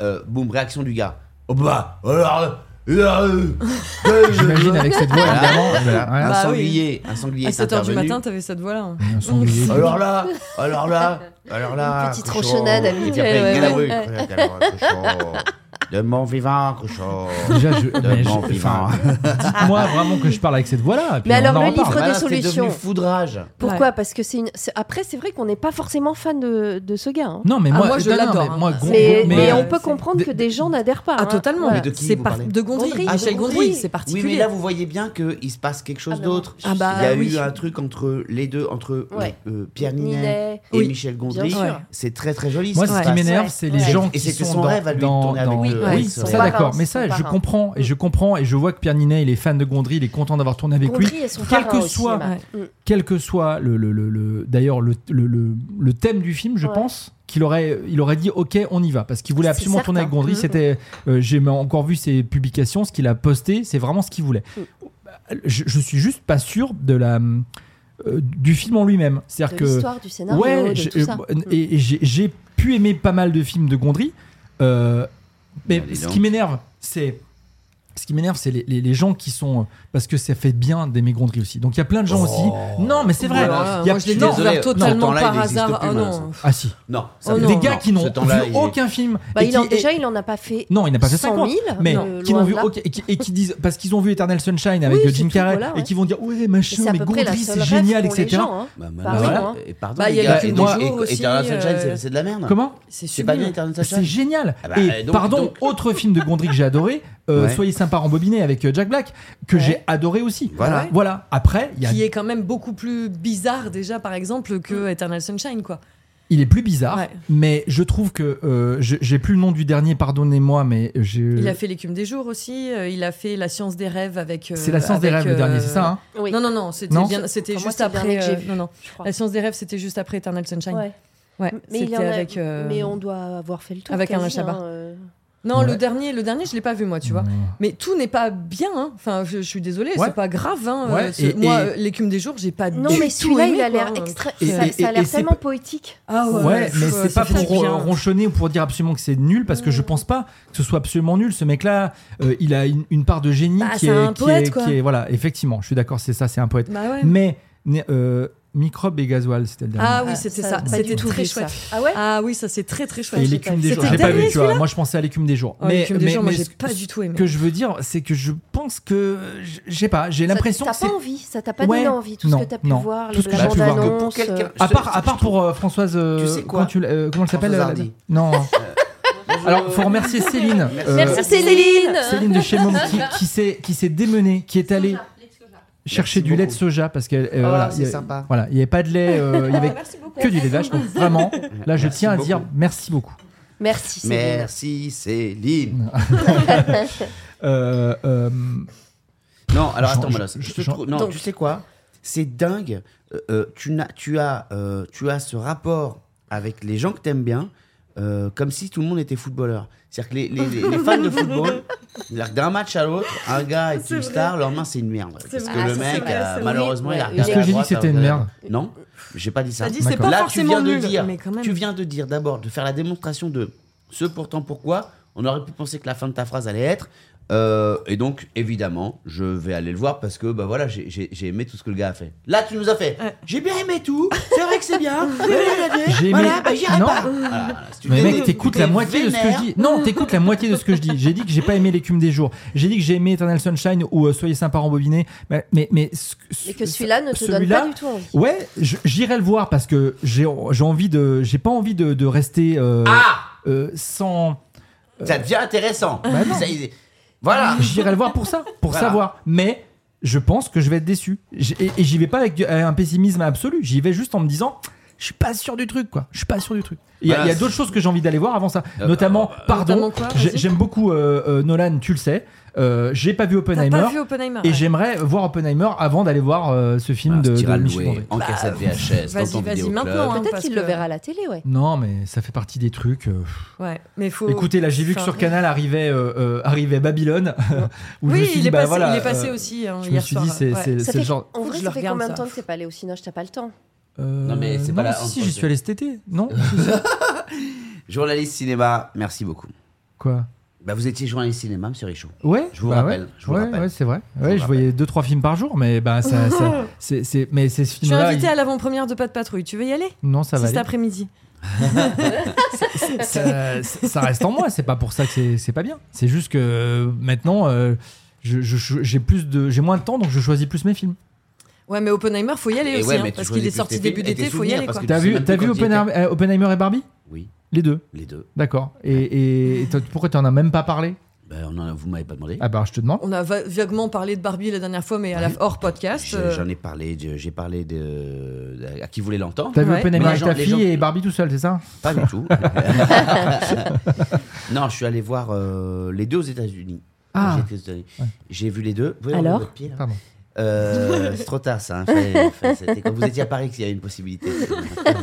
Euh, boum, réaction du gars. Oh bah, alors. Euh, euh, J'imagine avec cette voix, Voilà, évidemment. voilà. Voilà. Un Bah oui. sanglier, un sanglier À est 7h du intervenu. matin, t'avais cette voix-là. Un sanglier. Alors là, alors là, alors là. Une petite cochon. Et puis après, ouais, ouais. Ouais. alors, cochon. De mon vivant, cochon. Déjà, je, De je- mon vivant. dites-moi vraiment que je parle avec cette voix-là. Mais on alors, en le livre des c'est solutions. devenu foudrage. Pourquoi Parce que c'est une. c'est- Après, c'est vrai qu'on n'est pas forcément fan de, de ce gars. hein. Non, mais Ah, moi, je l'adore, mais hein. Mais, Gon- mais mais, on euh, peut comprendre que des gens n'adhèrent pas. Ah, hein. totalement. De C'est par... Gondry. Ah, Michel de Gondry, c'est Oui, particulier. mais là, vous voyez bien qu'il se passe quelque chose Ah, non. d'autre. Ah bah, Il y a oui. eu un truc entre les deux, entre Ouais. euh, Pierre Ninet et Oui. Michel Gondry. C'est très très joli. Moi, ce qui m'énerve, c'est les gens Et qui c'était sont son dans, rêve à lui de dans- tourner avec Oui, ouais, oui, ça d'accord. Mais ça, je comprends et je comprends et je vois que Pierre Ninet, il est fan de Gondry, il est content d'avoir tourné avec Gondry lui. Quel que soit. Mm. quel que soit le, le, le, le- d'ailleurs le, le, le, le thème du film, je Ouais. pense qu'il aurait, il aurait dit OK, on y va parce qu'il voulait absolument tourner avec. Gondry. C'était, euh, j'ai encore vu ses publications, ce qu'il a posté, c'est vraiment ce qu'il voulait. Mm. Je, je suis juste pas sûr de la euh, du film en lui-même. C'est-à-dire que l'histoire, du scénario, ouais, de j'ai- tout ça. euh, et, et j'ai, j'ai pu aimer pas mal de films de Gondry, euh, mais ce qui m'énerve, c'est ce qui m'énerve, c'est les, les- les gens qui sont parce que ça fait bien d'aimer Gondry aussi. Donc il y a plein de gens aussi. Non, mais c'est vrai. Voilà, Il y a moi, je l'ai découvert totalement par hasard. plus, Ah malheureusement. non. Ah si. Non, Oh des gars qui n'ont vu est- aucun film. Bah, et il en- qui- déjà, et- il en a pas fait. non, il n'a pas fait 100 50, 000, mais euh, qui n'ont vu aucun- et, qui, et qui disent parce qu'ils ont vu Eternal Sunshine avec Oui, euh, c'est Jim Carrey voilà, et qui vont dire ouais machin c'est mais Gondry c'est génial etc. gens, hein. Bah, Pardon, voilà. hein. Et pardon, Bah, aussi, Eternal Sunshine, euh, c'est- c'est de la merde. Comment C'est C'est pas bien. Eternal C'est Sunshine génial. Ah bah, et pardon, autre film de Gondry que j'ai adoré, euh. Soyez sympa rembobiné avec euh, Jack Black, que Ouais. j'ai adoré aussi. Voilà. Voilà. Après, il y a- Qui est quand même beaucoup plus bizarre déjà, par exemple, que Eternal Sunshine, quoi. il est plus bizarre, Ouais. mais je trouve que euh, j'ai plus le nom du dernier, pardonnez-moi, mais j'ai. Il a fait l'écume des jours aussi. euh, il a fait la science des rêves avec. euh, C'est la science des rêves le dernier, c'est ça hein? Oui. Non, non, non, c'était moi, juste après. euh, vu. non, non. La science des rêves, c'était juste après Eternal Sunshine. Ouais. Ouais, Mais, il y en a- avec. euh, mais on doit avoir fait le tour. avec quasi, Chabat. hein, euh. Non, Ouais. le dernier, le dernier, je l'ai pas vu moi, tu vois. Mais tout n'est pas bien. hein. Enfin, je, je suis désolée, Ouais. c'est pas grave. Hein. Ouais, Euh, ce- et- moi, et- euh, l'écume des jours, j'ai pas. Non, du mais tout celui-là, aimé, il a l'air extra. Et- ça, et- ça a l'air tellement poétique. Ah ouais, Ouais, mais c'est pas pour ronchonner ou pour dire absolument que c'est nul, parce que je pense pas que ce soit absolument nul. Ce mec-là, euh, il a une, une part de génie Bah, qui, c'est est, un qui, poète, est, quoi. qui est- Voilà, effectivement, je suis d'accord, c'est ça, c'est un poète. Bah. Mais euh, Microbe et Gasoil, c'était le dernier. Ah oui, Ah, c'était ça, ça. C'était très chouette. Ah ouais Ah oui, ça c'est très très chouette. et J'ai l'écume des jours, l'ai pas vu, tu vois. celui-là Moi, je pensais à l'écume des jours. Oh, l'écume des jours, moi, j'ai ce- pas du tout aimé. Ce que je veux dire, c'est que je pense que, je sais pas, j'ai l'impression T'as pas envie, ça t'a pas Ouais, donné envie, tout non, ce que t'as pu non. voir, Tout les ce que j'ai quelqu'un- À Je- part, pour euh, Françoise. euh, Tu sais quoi? comment, euh, elle s'appelle. Non. Alors, faut remercier Céline. euh, Merci Céline Céline de chez Mom qui, qui s'est qui s'est démenée, qui est allée chercher du lait de soja parce que Oh, voilà, c'est il y a- sympa. Voilà, il n'y avait pas de lait, euh, il y avait que du lait de vache. Donc vraiment, là, je Merci tiens à dire merci beaucoup. Merci Céline. Merci Céline. Euh, euh, Non, alors attends, je trouve- non, Donc- tu sais quoi? C'est dingue. euh, euh, tu, n'as- tu, as, euh, tu as ce rapport avec les gens que t'aimes bien, euh, comme si tout le monde était footballeur. C'est-à-dire que les, les- les- les fans de football, d'un match à l'autre, un gars est, une vrai. star, le lendemain c'est une merde. Parce vrai. que Ah, le ça, mec, vrai, malheureusement, oui, il a regardé Est-ce que j'ai dit c'était une merde Non, j'ai pas dit ça. Dit pas Là, tu viens de dire, mais quand même. tu viens de dire d'abord de faire la démonstration de ce pourtant pourquoi. On aurait pu penser que la fin de ta phrase allait être. euh, et donc, évidemment, je vais aller le voir parce que bah voilà, j'ai- aimé tout ce que le gars a fait. Là, tu nous as fait. J'ai bien aimé tout. C'est vrai que c'est bien. J'ai aimé- Voilà, bah j'irai Non. pas. Si tu Mais mec, t'écoutes t'es la moitié de ce que je dis. Non, t'écoutes la moitié de ce que je dis. J'ai dit que j'ai pas aimé l'écume des jours. J'ai dit que j'ai aimé Eternal Sunshine ou euh, Soyez sympa rembobiné. Mais, mais, mais Et que ce- celui-là ne te donne pas du tout envie. Ouais, j'irai le voir parce que j'ai j'ai envie de, j'ai pas envie de, de rester euh, Ah euh, sans. Ça devient intéressant. Bah Voilà. J'irai le voir pour ça, pour Voilà. savoir. Mais je pense que je vais être déçu. Et, et j'y vais pas avec du- un pessimisme absolu. J'y vais juste en me disant, je suis pas sûr du truc, quoi. Je suis pas sûr du truc. Il y a, Voilà. il y a d'autres choses que j'ai envie d'aller voir avant ça. Euh, Notamment, pardon, quoi j'ai- Vas-y. j'aime beaucoup euh, euh, Nolan, tu le sais. Euh, j'ai pas vu Oppenheimer. pas vu Oppenheimer Et ouais. j'aimerais voir Oppenheimer avant d'aller voir euh, ce film Ah, de, se de à Michel Gondry. en cassette VHS dans vas-y, ton vas-y, maintenant, hein. Peut-être qu'il que- le verra à la télé, ouais. Non, mais ça fait partie des trucs. euh, Ouais, mais faut. Écoutez, là, j'ai vu que sur Canal arrivait, euh, euh, arrivait Babylone. où je me Oui, suis il dit, est, bah, passé, voilà, il est passé aussi hein, Je me hier suis soir. dit, c'est ouais. le genre. en vrai, je ça fait regarde, combien de temps que t'es pas allé au Cinoche T'as pas le temps Euh, Non, mais c'est pas la- si, j'y suis allé cet été. Non Journaliste cinéma, merci beaucoup. Quoi? Bah, vous étiez journaliste cinéma, monsieur Richaud. Ouais, Je vous bah rappelle, ouais. je vous ouais, rappelle. ouais, c'est vrai. je rappelle. voyais deux trois films par jour, mais bah ça, ça- c'est, c'est- mais ces Je suis invité à l'avant-première de Pas de Patrouille. Tu veux y aller? Non, ça va C'est cet après-midi. ça, ça reste en moi. C'est pas pour ça que c'est, c'est pas bien. C'est juste que euh, maintenant, euh, je- je- j'ai plus de, j'ai moins de temps, donc je choisis plus mes films. Ouais, mais Oppenheimer, faut y aller Et aussi. ouais, hein, mais tu parce qu'il est sorti début films d'été, faut y souvenirs, aller. parce Quoi. que- T'as sais vu, même t'as plus vu quand il Oppenheimer, euh, Oppenheimer et Barbie? Oui, Les deux? les deux. D'accord. Et, et, et pourquoi tu en as même pas parlé? Bah, on en a- vous m'avez pas demandé. Ah bah je te demande. On a va- vaguement parlé de Barbie la dernière fois, mais à la Ouais. hors podcast. J'ai- euh, J'en ai parlé, de- j'ai parlé de, de- à qui voulait l'entendre. T'as vu Ouais. Oppenheimer Mais avec ta les fille gens- et Barbie tout seul, c'est ça? Pas du tout. non, je suis allé voir euh, les deux aux États-Unis. Ah. J'étais aux États-Unis. J'ai vu les deux. Vous pouvez Alors enlever votre pied, là? Pardon. Euh, C'est trop tard, ça. hein. Fallait- fallait- c'était quand vous étiez à Paris qu'il y avait une possibilité.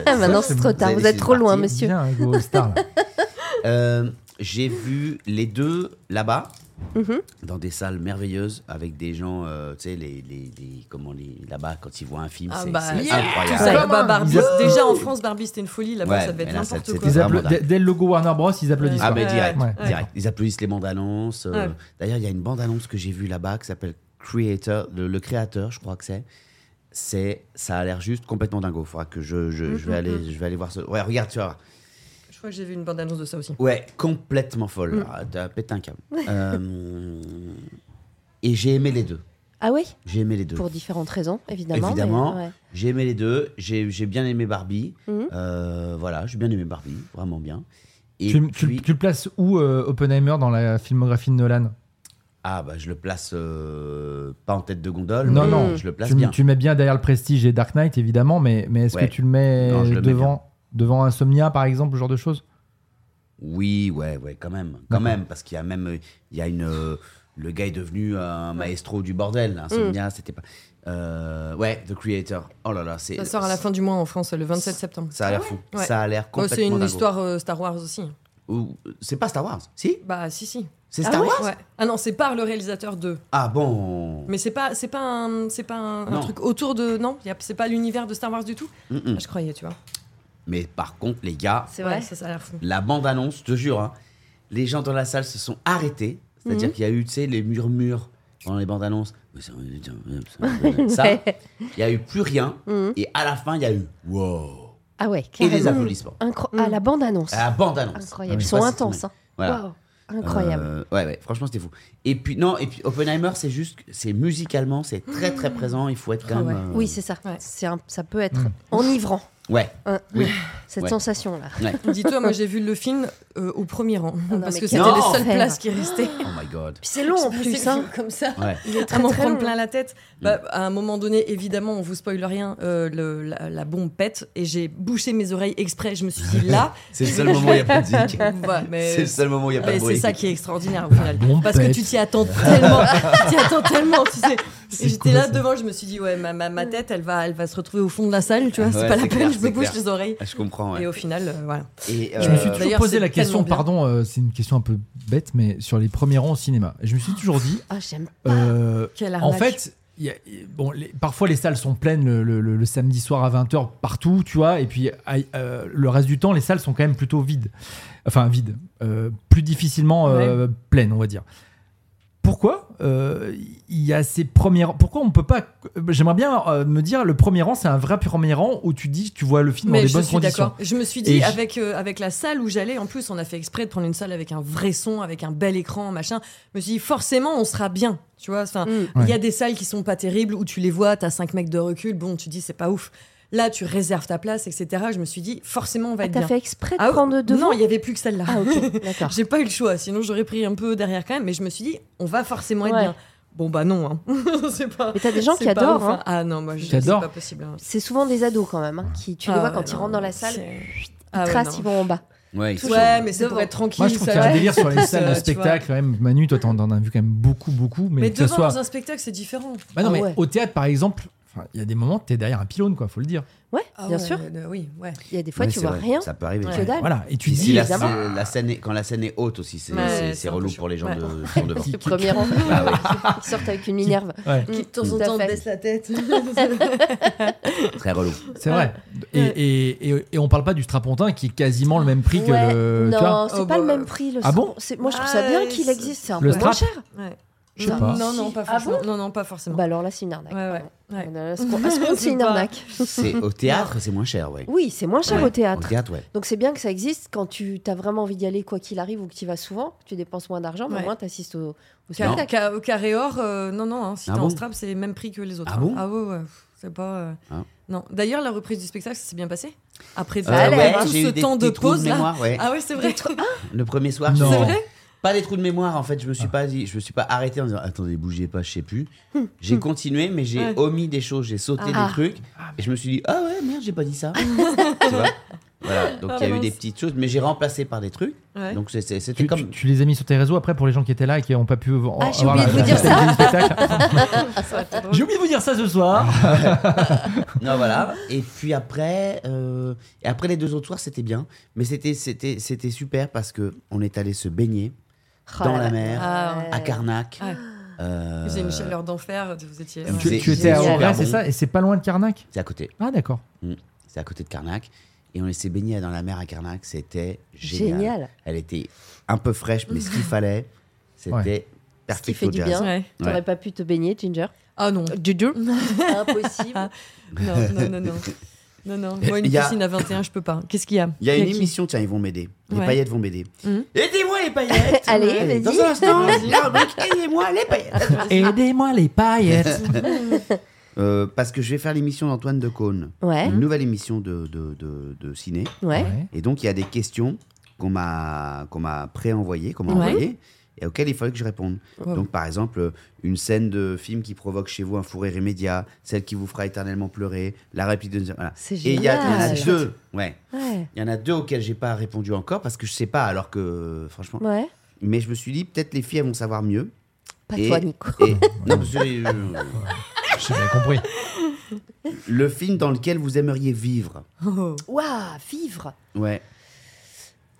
Ah, Maintenant, c'est trop tard. Vous êtes trop loin, monsieur. Bien, go star. là. Euh, J'ai vu les deux là-bas. Mhm. Dans des salles merveilleuses avec des gens, euh, tu sais, les, les, les- comment les là-bas quand ils voient un film, Ah c'est bah, c'est yeah. incroyable. Tout ça, Ouais. bah, Barbie, Ils a- déjà en France, Barbie c'était une folie. Là-bas, Ouais, ça devait être là, n'importe ça- quoi. Dès, dès le logo Warner Bros, ils applaudissent. Ah, mais direct, ouais. direct. Ils applaudissent les bandes annonces. euh, Ouais. D'ailleurs, il y a une bande annonce que j'ai vue là-bas qui s'appelle Creator, le, le créateur, je crois que c'est. C'est, ça a l'air juste complètement dingo. Faudra que je, je, je vais aller, je vais aller voir ce. Ouais, regarde, tu vois. Je crois que j'ai vu une bande-annonce de ça aussi. Ouais, complètement folle. Ah, T'as pété un câble. Euh, et j'ai aimé les deux. Ah oui J'ai aimé les deux. Pour différentes raisons, évidemment. Évidemment. ouais. J'ai aimé les deux. J'ai j'ai bien aimé Barbie. Euh, voilà, j'ai bien aimé Barbie, vraiment bien. Et Tu, tu- puis, tu le places où euh, Oppenheimer dans la filmographie de Nolan? Ah bah je le place euh, pas en tête de gondole. Non, mais non. je le place tu, bien. tu le mets bien derrière le Prestige et Dark Knight, évidemment, mais, mais est-ce Ouais. que tu le mets Non, le mets devant, devant Insomnia, par exemple, ce genre de choses? Oui, ouais, ouais, quand même, quand même, parce qu'il y a même, il y a une, euh, le gars est devenu un maestro du bordel. Insomnia, c'était pas. Euh, ouais, The Creator. Oh là là, c'est. Ça sort à la fin du mois en France, le 27 septembre. Ça a l'air fou. Ouais? Ça a l'air Oh, complètement c'est une dingo. histoire euh, Star Wars aussi. Ou- C'est pas Star Wars, si? Bah si si. C'est Ah Star ouais Wars Ouais. Ah non, c'est par le réalisateur de. Ah bon. Mais c'est pas c'est pas un c'est pas un, truc autour de non, y a- c'est pas l'univers de Star Wars du tout. Mm-mm. Ah, je croyais, tu vois. Mais par contre, les gars, C'est Ouais, vrai. ça, ça a l'air fou. la bande-annonce, je te jure, hein, les gens dans la salle se sont arrêtés. C'est-à-dire qu'il y a eu, tu sais, les murmures pendant les bandes-annonces. Mais ça, il n'y a eu plus rien. Et à la fin, il y a eu wow. Ah ouais, Et des carrément. applaudissements. Incro- Mm. Ah, la bande-annonce. À la bande-annonce. Incroyable. Je Ils sont intenses. hein. Voilà. Waouh. Incroyable. Euh, ouais, ouais, franchement, c'était fou. Et puis, non, et puis Oppenheimer, c'est juste, c'est musicalement, c'est très, très présent. Il faut être quand Ah même. ouais. euh, Oui, c'est ça. Ouais. C'est un- Ça peut être Mm. enivrant, Ouais, hein, Oui. cette Ouais. sensation-là. Dis-toi, moi j'ai vu le film euh, au premier rang non, parce que c'était les seules places qui restaient. oh my god. Puis c'est long en plus. Hein. comme ça. Ouais. Il est à très m'en très prendre long. plein la tête. Bah, à un moment donné, évidemment, on vous spoile rien, euh, le- la, la bombe pète et j'ai bouché mes oreilles exprès. Je me suis dit là, C'est le seul moment où il n'y a pas de C'est le seul moment où il n'y a pas Mais de bruit. c'est ça qui est extraordinaire au final. Parce que tu t'y attends tellement. tu t'y attends tellement, tu sais. J'étais là ça devant, je me suis dit, ouais, ma, ma, ma tête, elle va, elle va se retrouver au fond de la salle, tu vois. Ouais, c'est pas la c'est peine, clair, je me bouge clair. les oreilles. Ah, je comprends. ouais. Et au final, euh, voilà. Et, Je me suis euh, toujours posé la question, pardon, euh, c'est une question un peu bête, mais sur les premiers rangs au cinéma. Et je me suis toujours dit, Ah, j'aime pas. euh, Quelle en fait, il y a- bon, les- parfois les salles sont pleines le, le- le- le samedi soir à 20h partout, tu vois, et puis euh, le reste du temps, les salles sont quand même plutôt vides. Enfin, vides. Euh, plus difficilement euh, pleines, on va dire. Pourquoi euh, il y a ces premiers rangs? Pourquoi on peut pas J'aimerais bien euh, me dire le premier rang, c'est un vrai premier rang où tu dis tu vois le film dans Mais des je bonnes suis conditions. d'accord. Je me suis dit, avec, euh, avec la salle où j'allais, en plus, on a fait exprès de prendre une salle avec un vrai son, avec un bel écran, machin. Je me suis dit, forcément, on sera bien. Tu vois, enfin, Mm. il y Ouais. a des salles qui sont pas terribles où tu les vois, t'as 5 mecs de recul, bon, tu dis, c'est pas ouf. Là, tu réserves ta place, etc. Je me suis dit, forcément, on va Ah, être T'as bien. fait exprès de Ah, prendre devant Non, il y avait plus que celle-là. Ah, ok, d'accord. J'ai pas eu le choix, sinon j'aurais pris un peu derrière quand même, mais je me suis dit, on va forcément être bien. Bon, bah non, hein. c'est pas. Mais t'as des gens qui adorent. ouf, hein. Ah non, moi, je c'est pas possible. hein. C'est souvent des ados quand même, hein, qui tu les Ah vois ouais, quand ils rentrent dans la salle, ils Ah ouais, tracent, ils vont en bas. Ouais, Ouais, mais c'est pour être tranquille. Moi, je trouve ça qu'il y a un délire sur les salles de vois. spectacle, quand même. Manu, toi, t'en as vu quand même beaucoup, beaucoup. Mais, Mais que ce devant soit. dans un spectacle, c'est différent. Bah non, Ah mais ouais. au théâtre, par exemple, il y a des moments, t'es derrière un pylône, quoi, faut le dire. Ouais, Ah bien ouais, sûr. euh, oui, ouais. Il y a des fois, Ouais, tu vois vrai, rien. Ça peut arriver. Ouais. Que dalle. Voilà. Et tu dis. si la, évidemment. c'est- la scène est, quand la scène est haute aussi, c'est relou pour les gens Ouais. de, qui sont devant. Le premier rang. Ah ouais, Ils sortent avec une minerve. Ouais, Qui de temps en temps fait. baisse la tête. très relou. c'est vrai. Et, et, et, et on parle pas du strapontin qui est quasiment le même prix que le. tu non, c'est Oh, pas le bah, même prix. Le Ah bon Moi, je trouve ça Ah, bien qu'il existe. C'est un Le peu moins cher. Ouais. Je sais non, pas. non, non, pas Ah forcément. non, non, pas forcément. Bah alors là, c'est une arnaque. Ouais, ouais, ouais. C'est une arnaque. C'est au théâtre, c'est moins cher, ouais. Oui, c'est moins cher Ouais. au Au théâtre. théâtre, ouais. Donc c'est bien que ça existe quand tu as vraiment envie d'y aller, quoi qu'il arrive, ou que tu y vas souvent, tu dépenses moins d'argent, mais au moins tu assistes au, au spectacle. Au carré or, euh, non, non, hein, si Ah t'es bon en strap, c'est le même prix que les autres. Ah hein. bon Ah ouais, ouais. C'est pas. euh, Ah. Non. D'ailleurs, la reprise du spectacle, ça s'est bien passé Après Ça Euh, ouais, tout ce eu des temps de pause là. mémoire, ouais. Ah ouais, c'est vrai. Le premier soir, Non. C'est vrai pas des trous de mémoire en fait. Je me suis pas dit, je me suis pas arrêté en disant attendez, bougez pas, je sais plus. J'ai continué, mais j'ai omis des choses, j'ai sauté Ah. des trucs et je me suis dit ah ouais merde, j'ai pas dit ça. tu vois Voilà, donc il y a Ah, eu des petites choses, mais j'ai remplacé par des trucs. Ouais. Donc c'est- c'est- c'était Tu, comme tu- tu les as mis sur tes réseaux après pour les gens qui étaient là et qui n'ont pas pu en- Ah, j'ai avoir oublié de vous dire ça. du spectacle. J'ai oublié de vous dire ça ce soir. Non, voilà. Et puis après, euh, et après les deux autres soirs, c'était bien. Mais c'était, c'était, c'était super parce que on est allé se baigner Oh dans la mer, Ah, Ouais. à Carnac. Ouais. Euh, Vous avez une chaleur d'enfer, vous étiez. Tu- étais à Auray, c'est ça Et c'est pas loin de Carnac C'est à côté. Ah, d'accord. C'est à côté de Carnac. Et on s'est baigné dans la mer à Carnac. C'était génial. Génial. Elle était un peu fraîche, mais ce qu'il fallait, c'était Ouais. Ce qui perfecto fait du bien. Ouais. T'aurais pas pu te baigner, Ginger? Ah non. Ginger Impossible. Non, non, non, non. Non, non. Moi, une Il y a- piscine à 21, je peux pas. Qu'est-ce qu'il y a Il y a une qui émission, tiens, ils vont m'aider. Les Ouais. paillettes vont m'aider. Mhm. Aidez-moi les paillettes Allez, vas-y. Dans un instant, la rubrique Aidez-moi les paillettes Aidez-moi les paillettes. Euh, Parce que je vais faire l'émission d'Antoine Decaune. Ouais, Une nouvelle émission de, de, de, de ciné. ouais. Et donc, il y a des questions qu'on m'a qu'on m'a pré-envoyées, qu'on m'a Ouais. envoyées, et auxquelles il fallait que je réponde. Wow. Donc, par exemple, une scène de film qui provoque chez vous un fou rire immédiat, celle qui vous fera éternellement pleurer, la réplique de... Voilà. C'est Et il y, en a deux, ouais. Ouais. Il y en a deux auxquels j'ai pas répondu encore parce que je sais pas, alors que franchement. Ouais. Mais je me suis dit, peut-être les filles elles vont savoir mieux. Pas Et- toi, Nico. Et, non, parce que, euh, J'ai bien compris. le film dans lequel vous aimeriez vivre. Oh. Waouh, vivre Ouais.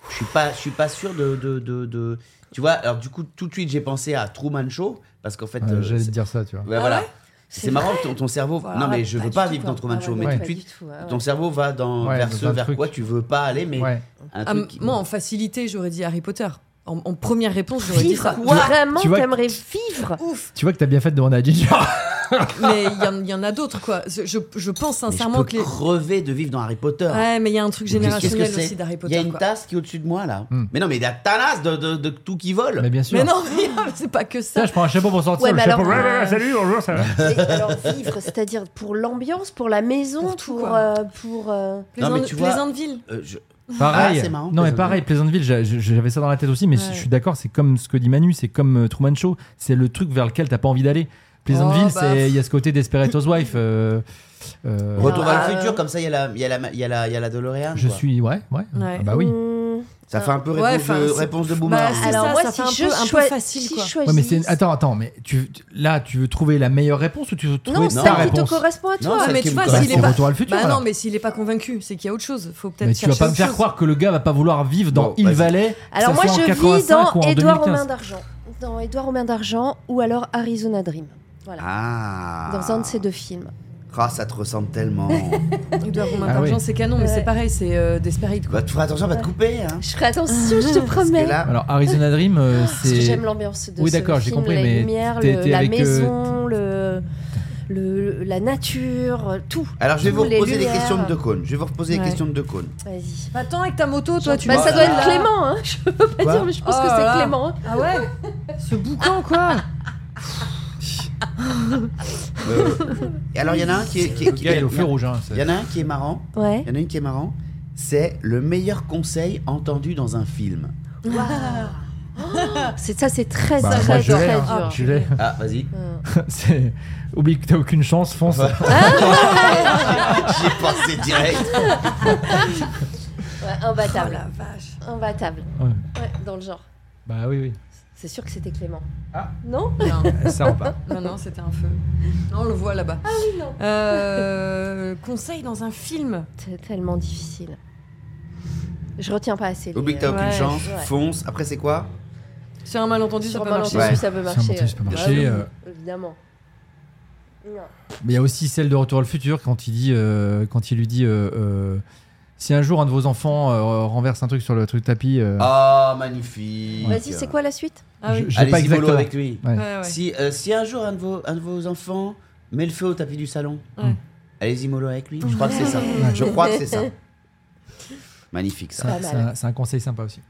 Je suis pas, je suis pas sûr de, de, de, de- Tu vois, alors du coup, tout de suite, j'ai pensé à Truman Show parce qu'en fait. Euh, J'allais te dire ça, tu vois. ouais, voilà. ouais C'est marrant que ton, ton cerveau. Voilà, non, mais je veux pas vivre quoi. dans Truman Ah Show, ouais, mais ouais. tout de suite, du tout, ouais, ouais. ton cerveau va dans, Ouais, vers ce vers truc. quoi tu veux pas aller, mais Ouais. un Ah, truc. qui- moi, en facilité, j'aurais dit Harry Potter. En, en première réponse, j'aurais dit Vivre ça. Vraiment, Tu vois- t'aimerais vivre Ouf Tu vois que t'as bien fait de demander à Ginger. Mais il y, en- il y en a d'autres, quoi. Je, je pense mais sincèrement je que peux les. crever de vivre dans Harry Potter. Ouais, mais il y a un truc que générationnel aussi d'Harry Il Potter. y a une quoi. tasse qui est au-dessus de moi là. Hmm. Mais non, mais il y a tasse de, de, de tout qui vole. Mais bien sûr. Mais non, mais c'est pas que ça. Tiens, je prends un chapeau pour sortir. Ouais, le mais chapeau. alors, euh, salut, bonjour, ça va. Et alors vivre, c'est-à-dire pour l'ambiance, pour la maison, Pour pour euh, pour euh, Non, mais Plaisant- tu vois- Plaisanteville. Pareil. Ah, marrant, non, mais pareil, Pleasantville, j'a- j'avais ça dans la tête aussi, mais Ouais. je suis d'accord, c'est comme ce que dit Manu, c'est comme euh, Truman Show, c'est le truc vers lequel t'as pas envie d'aller. Pleasantville, Oh, bah, c'est il y a ce côté Desperate Housewife. euh, euh, Retour vers Ah, le futur, euh, comme ça, il y a la, il y a la, il y a la, il y a la DeLorean. je quoi. suis, ouais, ouais. Ouais. Ah bah oui. Ça fait un peu Ouais, réponse, enfin, de, réponse de bah, boomer. Alors ça, moi, ça si fait un je peu- un peu choi- facile, si quoi. je Ouais, mais c'est choisis- attends, attends, mais tu là, tu veux trouver la meilleure réponse ou tu veux trouver non, ta celle qui te réponse? correspond à Non, toi. celle mais tu vois, s'il est pas. Retour à le futur. Bah alors. non, mais s'il est pas convaincu, c'est qu'il y a autre chose. Faut peut-être Mais tu vas pas me faire chose. croire que le gars va pas vouloir vivre dans Bon, Il. Valait. Alors moi, je vis 85 ou dans Édouard 2015. Romain d'Argent. Dans Édouard Romain d'Argent ou alors Arizona Dream. Voilà. Ah. Dans un de ces deux films. Ah, ça te ressemble tellement. Edouard Romain Ah d'Argent, oui. c'est canon, mais Ouais. c'est pareil, c'est euh, Desperate. Quoi. bah, tu feras attention, on va te couper. Hein. Je ferai attention, je te promets. là, Alors Arizona Dream, euh, Parce que c'est j'aime l'ambiance de Oui, ce d'accord, j'ai film, compris, les mais lumières, t'es- le- t'es la avec, euh, maison, le, le- la nature, tout. Alors, je vais vous les reposer des lumières. questions de Decaunes. Je vais vous reposer des Ouais. questions de Decaunes. Vas-y. Attends, avec ta moto, toi, tu Bah, ça doit être là. Clément, hein. je peux pas Quoi dire, mais je pense Oh que là c'est. Clément. hein. Ah ouais Ce boucan, quoi Euh, alors, il y en a un qui est. qui le qui- gars il est au feu a- rouge. hein, c'est- Il y en a un qui est marrant. Ouais. Il y en a une qui est marrant. C'est le meilleur conseil entendu dans un film. C'est ça, c'est très, Bah, très, moi, très, je l'ai, très hein. dur. Je l'ai. Ah, vas-y. Euh, C'est oublie que t'as aucune chance, fonce. J'y ai pensé direct. Ouais, imbattable. Oh la vache. Imbattable. Ouais. Ouais, dans le genre. Bah oui, oui. C'est sûr que c'était Clément. Ah. Non Non, Ça repart. non, non, c'était un feu. Non, on le voit là-bas. Ah oui, non. Euh, conseil dans un film. C'est tellement difficile. Je retiens pas assez. Oublie que t'as aucune Ouais, chance, ouais. fonce. Après, c'est quoi Sur un malentendu, ça Sur peut un marcher. malentendu, Ouais. ça peut Sur un marcher. malentendu, ça peut marcher, bah euh. Évidemment. Non. Mais il y a aussi celle de Retour à le futur quand il dit, euh, quand il lui dit, euh, euh, si un jour un de vos enfants euh, renverse un truc sur le truc tapis, euh, Ah, magnifique. Vas-y, c'est quoi la suite? Ah oui. je, je sais pas Allez-y, mollo exactement. avec lui. Ouais. Ouais, ouais. Si, euh, si un jour un de, vos, un de vos enfants met le feu au tapis du salon, Ouais. allez-y mollo avec lui. Je crois que c'est ça. Ouais. Je crois que c'est ça. Magnifique C'est ça. c'est un, conseil sympa aussi.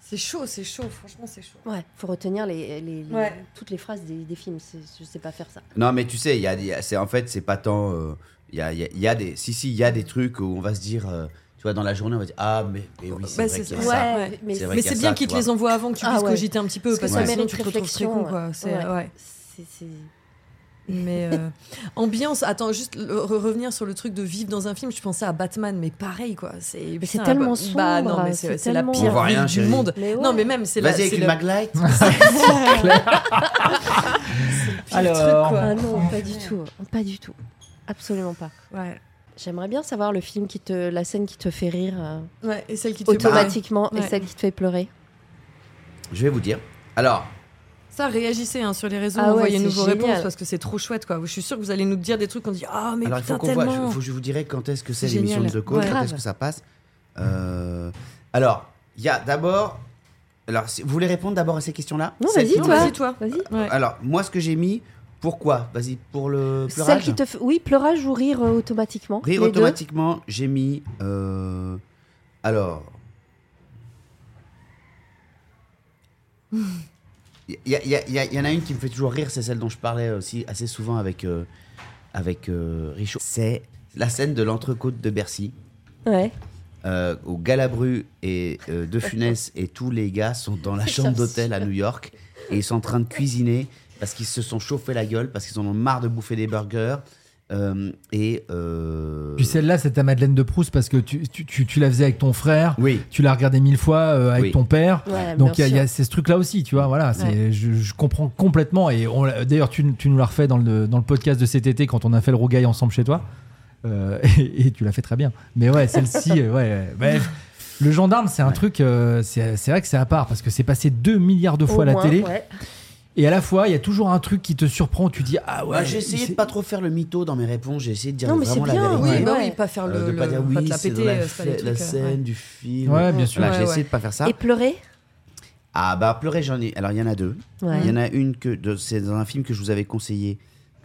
C'est chaud, c'est chaud. Franchement, c'est chaud. Ouais, faut retenir les, les- les- Ouais. toutes les phrases des, des films. Je sais pas faire ça. Non mais tu sais, il y a, y a- c'est en fait c'est pas tant. euh, Il y, a, il y a- il y a des. Si si, il y a des trucs où on va se dire. euh, vois, dans la journée, on va dire ah mais, mais oui c'est Bah, vrai c'est qu'il y a ça. Ouais. mais C'est bien ça, qu'ils te les envoient avant que tu Ah puisses ouais. cogiter un petit peu, Parce que parce que sinon mérite tu te retrouves très réflexion, con. Quoi. C'est, ouais. Mais euh, ambiance, attends, juste re- revenir sur le truc de vivre dans un film, je pensais à Batman, mais pareil quoi. C'est tellement bah, Bah non, sombre, mais c'est c'est, c'est la On pire rien, du chérie. monde. Mais ouais. Non, mais même c'est la. Vas-y avec c'est une le- maglite. pire Alors. truc, quoi. Ah non, pas du tout. Pas du tout. Absolument pas. Ouais. J'aimerais bien savoir le film qui te, la scène qui te fait rire euh, Ouais, et celle qui te fait pleurer. automatiquement et Ouais. celle qui te fait pleurer. Je vais vous dire. Alors, Ça, réagissez hein, sur les réseaux, Ah ouais, envoyez-nous c'est vos génial. réponses parce que c'est trop chouette quoi. Je suis sûre que vous allez nous dire des trucs qu'on dit Ah, mais alors il putain, faut qu'on voit. Il faut que je vous dirai quand est-ce que c'est C'est l'émission de. The Call, Ouais. quand est-ce que ça passe. Euh, alors, il y a d'abord. Alors, si- vous voulez répondre d'abord à ces questions-là? Non, vas-y, toi. vas-y, toi. Vas-y. Ouais. Alors, moi, ce que j'ai mis, pourquoi Vas-y, pour le Celle pleurage qui te oui, pleurage ou rire euh, automatiquement. Rire les automatiquement, j'ai mis. euh, alors. Il y, a- y a- y a- y en a une qui me fait toujours rire, c'est celle dont je parlais aussi assez souvent avec, euh, avec Richaud. C'est la scène de l'entrecôte de Bercy, Ouais. où Galabru et De Funès et tous les gars sont dans la chambre d'hôtel à New York et ils sont en train de cuisiner parce qu'ils se sont chauffés la gueule, parce qu'ils en ont marre de bouffer des burgers. euh, et. euh, Puis celle-là, c'est ta Madeleine de Proust parce que tu, tu, tu, tu la faisais avec ton frère, Oui. tu l'as regardé mille fois euh, avec Oui. ton père. Ouais, Donc il y, a- y ce truc-là aussi, tu vois. Voilà, je, je comprends complètement. Et d'ailleurs, tu, tu nous l'as refait dans le, dans le podcast de cet été quand on a fait le rougail ensemble chez toi. Euh, et, et tu l'as fait très bien. Mais ouais, celle-ci, ouais. ouais. Le gendarme, c'est un truc, euh, c'est, c'est vrai que c'est à part parce que c'est passé 2 milliards de Au fois à la moins, télé. Et à la fois, il y a toujours un truc qui te surprend. Tu dis, ah ouais. Ouais, j'ai essayé de pas trop faire le mytho dans mes réponses. J'ai essayé de dire Non, mais vraiment c'est la bien, vérité. Oui, Ouais. bah Ouais. oui, pas faire Euh, le. de le- pas dire oui, la la, euh, la euh, scène ouais. du film. Ouais, bien sûr. Voilà, Ouais, j'ai essayé de pas faire ça. Et pleurer? Ah bah pleurer, j'en ai. Alors il y en a deux. Ouais. Il y en a une que de- c'est dans un film que je vous avais conseillé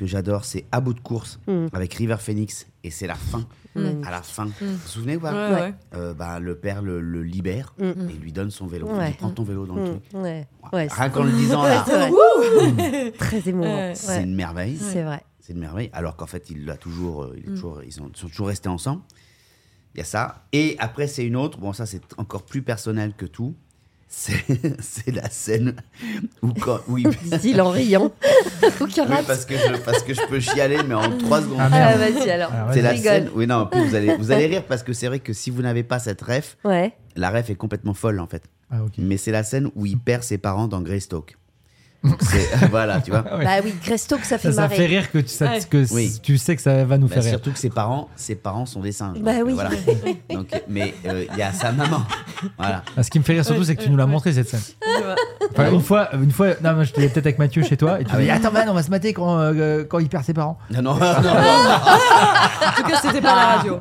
que j'adore, c'est À bout de course Mm. avec River Phoenix et c'est la fin. Mm. À la fin, vous vous souvenez ou pas Ouais, Ouais. ouais. Euh, bah, le père le, le libère Mm. et il lui donne son vélo. Il dit prends ton vélo dans le Mm, truc. Ouais. Ouais, Rien qu'en le disant là. Très émouvant. Ouais. c'est une merveille. C'est vrai. C'est une merveille. Alors qu'en fait, il l'a toujours, euh, il est Mm. toujours, ils sont, sont toujours restés ensemble. Il y a ça. Et après, c'est une autre. Bon, ça, c'est encore plus personnel que tout. C'est c'est la scène où quand. Oui, oui, Dit-il en riant. Aucun rate. parce, que je, parce que je peux chialer, mais en trois secondes. Ah, Ah, merde. vas-y alors. Ah, c'est la rigole. scène. Oui, non, en plus, vous allez, vous allez rire parce que c'est vrai que si vous n'avez pas cette ref, Ouais. la ref est complètement folle en fait. Ah. Mais c'est la scène où il perd ses parents dans Greystoke. Voilà, tu vois. Ah. Bah oui, Greystoke, ça fait Ça, ça marrer. fait rire que, tu, ça- Ouais. que Oui. tu sais que ça va nous Bah, faire rire. surtout que ses parents, ses parents sont des singes. Bah Donc, oui. Voilà. Donc, mais euh, il y a sa maman. Voilà. Ah, Ce qui me fait rire surtout, c'est que tu nous l'as montré cette scène. Enfin, une fois, une fois, non, mais je t'ai peut-être avec Mathieu chez toi et tu Ah dis attends man, on va se mater quand, euh, quand il perd ses parents. Non, non, non, non. En tout cas, c'était pas la radio.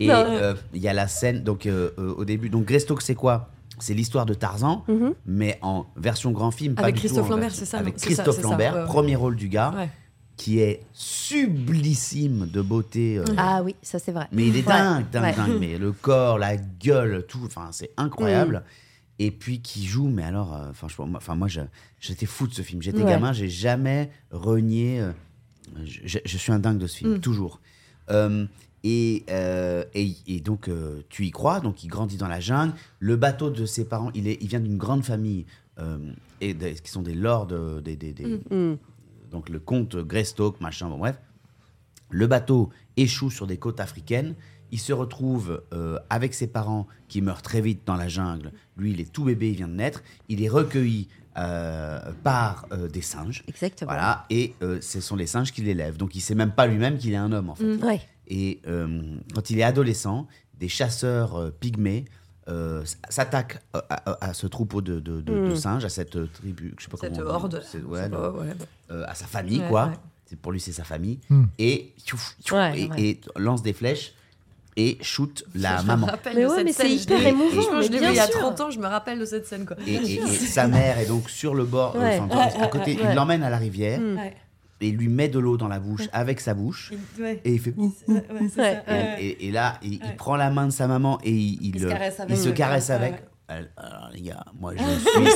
Et euh, il y a la scène, donc euh, euh, au début, donc Greystoke, c'est quoi? C'est l'histoire de Tarzan, Mhm. mais en version grand film. pas Avec du tout Christophe Lambert, version- c'est ça, Avec Christophe ça, Lambert, ouais. premier rôle du gars, Ouais. qui est sublissime de beauté. euh, Ah oui, ça c'est vrai. Mais il est Ouais, dingue, dingue, ouais. dingue. Mais le corps, la gueule, tout, enfin, c'est Mm. incroyable. Et puis qui joue, mais alors, euh, moi, j'étais fou de ce film. J'étais Ouais. gamin, j'ai jamais renié. euh, je, je- je suis un dingue de ce film, Mm. toujours. Euh, et, euh, et, et donc, euh, tu y crois, donc il grandit dans la jungle. Le bateau de ses parents, il, est, il vient d'une grande famille, euh, et qui sont des lords, des, des- des- Mm. donc le comte Greystoke, machin, bon bref. Le bateau échoue sur des côtes africaines. Il se retrouve avec ses parents qui meurent très vite dans la jungle. Lui, il est tout bébé, il vient de naître. Il est recueilli euh, par euh, des singes. Exactement. Voilà, et euh, ce sont les singes qui l'élèvent. Donc il sait même pas lui-même qu'il est un homme en fait. Mm. Ouais. Et euh, quand il est adolescent, des chasseurs euh, pygmées euh, s'attaquent à, à- à ce troupeau de, de- de- de Mm. singes, à cette euh, tribu, je sais pas Cette comment. on dit. horde. Je ouais, pas, ouais. euh, à sa famille, Ouais, quoi. ouais. C'est pour lui, c'est sa famille. Hmm. Et, tchouf, tchouf, Ouais, et, ouais. et lance des flèches et shoot la Je me maman. rappelle Mais ouais, mais c'est je hyper émouvant, je mais l'ai vu il y a sûr. 30 ans, je me rappelle de cette scène. Quoi. Et, et- et sa mère est donc sur le bord, euh, Ouais. enfin, à côté, Ouais. il l'emmène à la rivière Mm. Et il lui met de l'eau dans la bouche avec sa bouche. Il- ouais. Et il fait. Ouais, c'est Ouais. ça. Et, Ouais. et- et là, il, prend la main de sa maman et il, il, Il se caresse avec. il se Ouais. caresse Ouais, avec. ouais. Elle- Alors, les gars, moi je suis.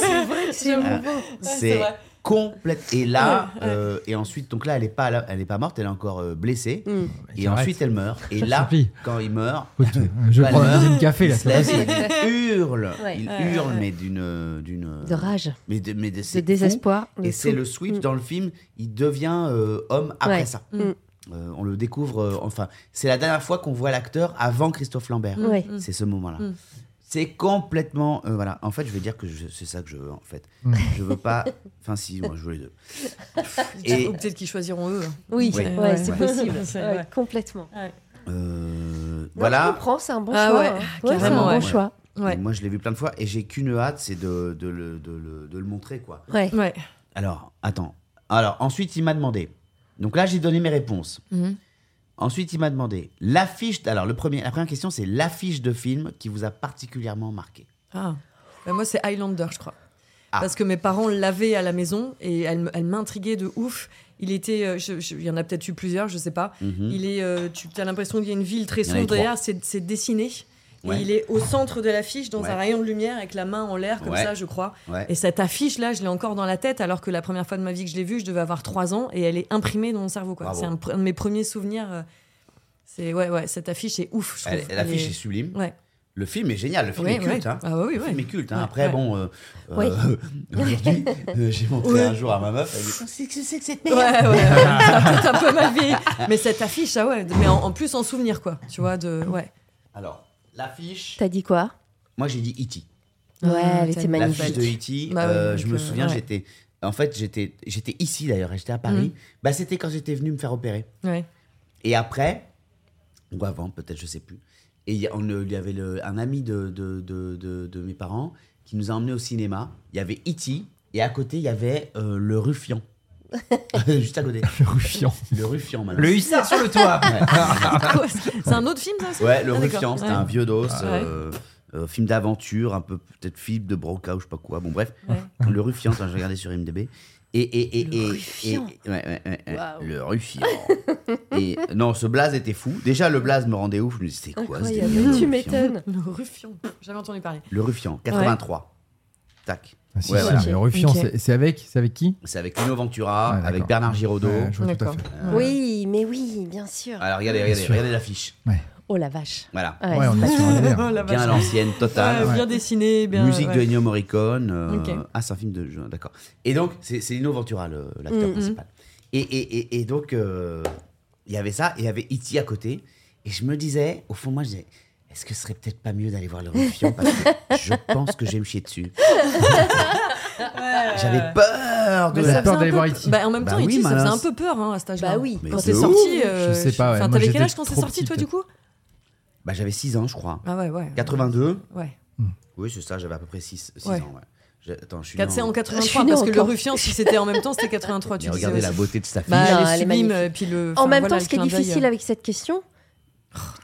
C'est vrai C'est complète. Et là, Ouais, ouais. euh, et ensuite, donc là, elle est pas, là- elle est pas morte, elle est encore euh, blessée. Mm. Et Arrête. ensuite, elle meurt. Et là, quand il meurt, Écoute, je prendre un deuxième café là. il se lève il hurle. Ouais. Il Ouais, hurle, ouais, mais d'une, d'une. De rage, Mais de, mais de, de désespoir. Et c'est le switch Mm. dans le film. Il devient euh, homme après Ouais. ça. Mm. Euh, on le découvre. euh, enfin, c'est la dernière fois qu'on voit l'acteur avant Christophe Lambert. C'est ce moment-là. Mm. C'est complètement. euh, voilà. En fait, je vais dire que c'est ça que je veux. En fait, Mm. je veux pas. Enfin, si, moi, je veux les deux. Et... Ou peut-être qu'ils choisiront eux. hein. Oui, Oui. ouais, Ouais. c'est Ouais. possible. Complètement. euh, Non, Je voilà. comprends, c'est un bon Ah choix. ouais, hein. Ouais, c'est un carrément, bon ouais. choix. Moi, je l'ai vu plein de fois et j'ai qu'une hâte, c'est de, de le, de le- de le montrer, quoi. Ouais. Ouais. Alors, attends. Alors, ensuite, il m'a demandé. Donc là, j'ai donné mes réponses. Mhm. Ensuite, il m'a demandé l'affiche. Alors, le premier, la première question, c'est l'affiche de film qui vous a particulièrement marqué. Ah. Bah, moi, c'est Highlander, je crois. Ah. Parce que mes parents l'avaient à la maison et elle, elle m'intriguait de ouf. Il était, euh, il y en a peut-être eu plusieurs, je sais pas. Mhm. Il est, euh, tu as l'impression qu'il y a une ville très sombre derrière, c'est dessiné. Ouais. Et il est au centre de l'affiche, dans Ouais. un rayon de lumière, avec la main en l'air, comme Ouais. ça, je crois. Et cette affiche-là, je l'ai encore dans la tête, alors que la première fois de ma vie que je l'ai vue, je devais avoir 3 ans, et elle est imprimée dans mon cerveau. C'est un, de mes premiers souvenirs. euh, C'est ouais, ouais, cette affiche est ouf. L'affiche est sublime. Ouais. Le film est génial. Le film Ouais, est culte. hein. Ah oui, Le film est culte. hein. Ouais, Après, bon, euh, euh, aujourd'hui, euh, j'ai montré un jour à ma meuf. Elle dit que c'est que cette merde ouais, un peu mal vieilli. Mais cette affiche, ça ouais. Mais en, en plus en souvenir, quoi. Tu vois, de. Ouais. Alors, l'affiche. T'as dit quoi? Moi, j'ai dit E.T. Ouais, Ah, elle était tellement L'affiche magnifique. de E.T. Bah euh, je me euh, souviens, ouais. j'étais. En fait, j'étais, j'étais ici d'ailleurs, j'étais à Paris. Mm. Bah, c'était quand j'étais venu me faire opérer. Ouais. Et après, ou avant, peut-être, je sais plus. Et il y, a- on, il y avait le- un ami de, de, de, de- de mes parents qui nous a emmenés au cinéma. Il y avait E.T. et à côté, il y avait euh, le Ruffian. Juste à côté. Le ruffian. Le Ruffian, maintenant. Le hussard sur le toit. C'est un autre film, ça aussi Ouais, le Ah. Ruffian, c'était Ouais. un vieux dos, euh, euh, film d'aventure, un peu peut-être film de Broca ou je sais pas quoi. Bon, bref, Ouais. le Ruffian, j'ai regardé sur IMDb. Et, et, et, Le et, Ruffian. et- ouais, ouais, ouais, ouais, Waouh. le Ruffian. et non, ce blaze était fou. Déjà, le blaze me rendait ouf. Je me disais, c'est quoi ce délire, Tu m'étonnes. Le Ruffian. J'avais entendu parler. Le Ruffian, 83. Tac. Ah, si, Ouais, le ruffian, c'est- avec, c'est avec qui C'est avec Lino Ventura, d'accord. avec Bernard Giraudot. Ouais, je vois tout à D'accord. fait. Oui, mais oui, bien sûr. Alors, regardez, Bien regardez, sûr. regardez l'affiche. Oh la vache. Voilà. Ouais, Ouais, on c'est est sur un délire. Oh, la Bien l'ancienne, totale. Ouais, Bien dessiné, bien. Musique ouais. de Ennio Morricone. euh. Ah, c'est un film de jeu, d'accord. Et donc, c'est Lino Ventura, le- l'acteur Mhm. principal. Et, et, et, et donc, euh, il y avait ça, et il y avait E.T. à côté. Et je me disais, au fond, moi, je disais, est-ce que ce serait peut-être pas mieux d'aller voir le Ruffian Parce que je pense que je vais me chier dessus. J'avais peur de Mais ça peur d'aller voir E.T. Bah, en même Bah temps, oui, E.T., ça faisait un peu peur hein, à cet âge-là. Bah oui. Mais Quand c'est sorti. euh, Je sais pas, ouais, Enfin, moi, t'avais quel âge quand c'est sorti, toi, du coup? Bah, j'avais 6 ans, je crois. Ah ouais, ouais. 82 Ouais. Oui, c'est ça, j'avais à peu près 6, Ouais. ans. Ouais. Je- Attends, je suis. C'est en en- Je 83, suis née parce que le. Ruffian, si c'était en même temps, c'était 83. Tu regardez la beauté de affiche. Bah, Non, elle est sublime. magnifique. et puis le, En même temps, ce qui est difficile euh, avec cette question,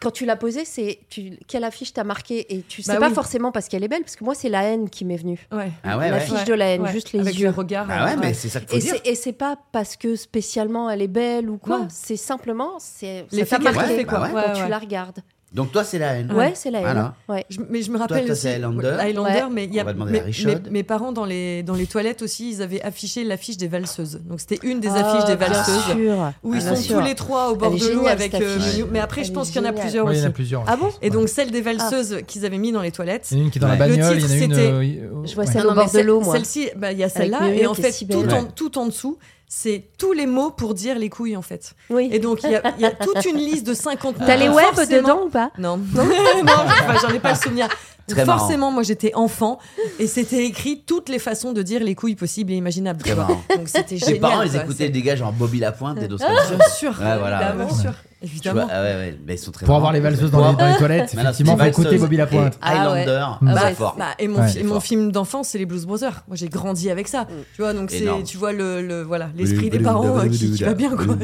quand tu l'as posée, c'est tu, quelle affiche t'a marqué et tu sais Bah pas oui. forcément parce qu'elle est belle, parce que moi c'est la haine qui m'est venue. Ouais. Ah ouais, ouais. L'affiche de la haine, Ouais. juste les Avec yeux. le regard. Bah ouais, mais c'est ça Et dire. c'est, et c'est pas parce que spécialement elle est belle ou quoi, c'est simplement c'est ça t'a marqué fait, quoi. bah ouais. quand Ouais, tu la regardes. Donc, toi, c'est la haine. Ouais, c'est la haine. Voilà. Ouais. Je- mais je me rappelle toi, aussi c'est Highlander. Highlander, Ouais. mais il y a On va demander mes, mes- mes parents dans les dans les toilettes aussi, ils avaient affiché l'affiche des valseuses. Donc c'était une des Ah, affiches des valseuses sûr. où Ah, ils bien sont sûr. tous les trois au bord de l'eau avec euh, mais après Elle je pense qu'il y en a plusieurs Ouais, il y en aussi. a plusieurs. Ah bon Et donc celle des valseuses qu'ils avaient mis dans les toilettes. Il y en a une qui est dans Ouais. la Le bagnole, il y en a titre, une. c'était- euh, Je vois celle au bord de l'eau, moi. Celle-ci, bah, il y a celle-là, et en fait, tout en dessous, c'est tous les mots pour dire les couilles en fait. Oui. Et donc il y, a- il y a toute une liste de 50 mots. T'as les web Forcément- dedans ou pas? Non, non, enfin, j'en ai pas le souvenir. Très marrant. Forcément, moi j'étais enfant et c'était écrit toutes les façons de dire les couilles possibles et imaginables. Très marrant. Donc c'était Tes génial. parents, ils écoutaient des gars genre Bobby Lapointe et d'autres C'est- comme ça. Bien sûr, Ouais, voilà. Ouais. sûr, évidemment. vois, ah ouais, ouais, mais ils sont très Pour marrants. avoir les valseuses dans les, dans les toilettes, effectivement, faut écouter Bobby Lapointe. Ah ouais. Highlander, Ah bah, fort. bah, et mon, Ouais. fi- C'est mon fort. film d'enfance, c'est les Blues Brothers. Moi, j'ai grandi avec ça. Tu vois, donc c'est, tu vois le, le voilà, l'esprit des parents euh, qui, qui va bien, quoi.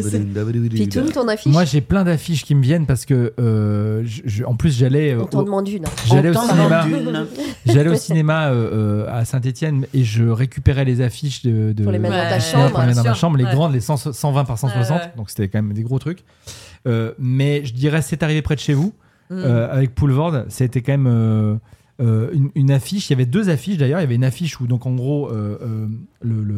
Pitoun, ton affiche Moi, j'ai plein d'affiches qui me viennent parce que, euh, je- je- en plus, j'allais euh, On t'en demande une. j'allais au Autant cinéma, j'allais au cinéma euh, euh, à Saint-Étienne et je récupérais les affiches de, de Pour les mettre dans ta chambre, pour les mettre dans ma chambre, les Ouais. grandes, les 100 120 par 160, Ouais, ouais. donc c'était quand même des gros trucs. Euh, mais je dirais, c'est arrivé près de chez vous. Mm. euh, avec Poulvord, c'était quand même euh, euh, une, une affiche. Il y avait deux affiches d'ailleurs. Il y avait une affiche où, donc, en gros, euh, euh, le, le,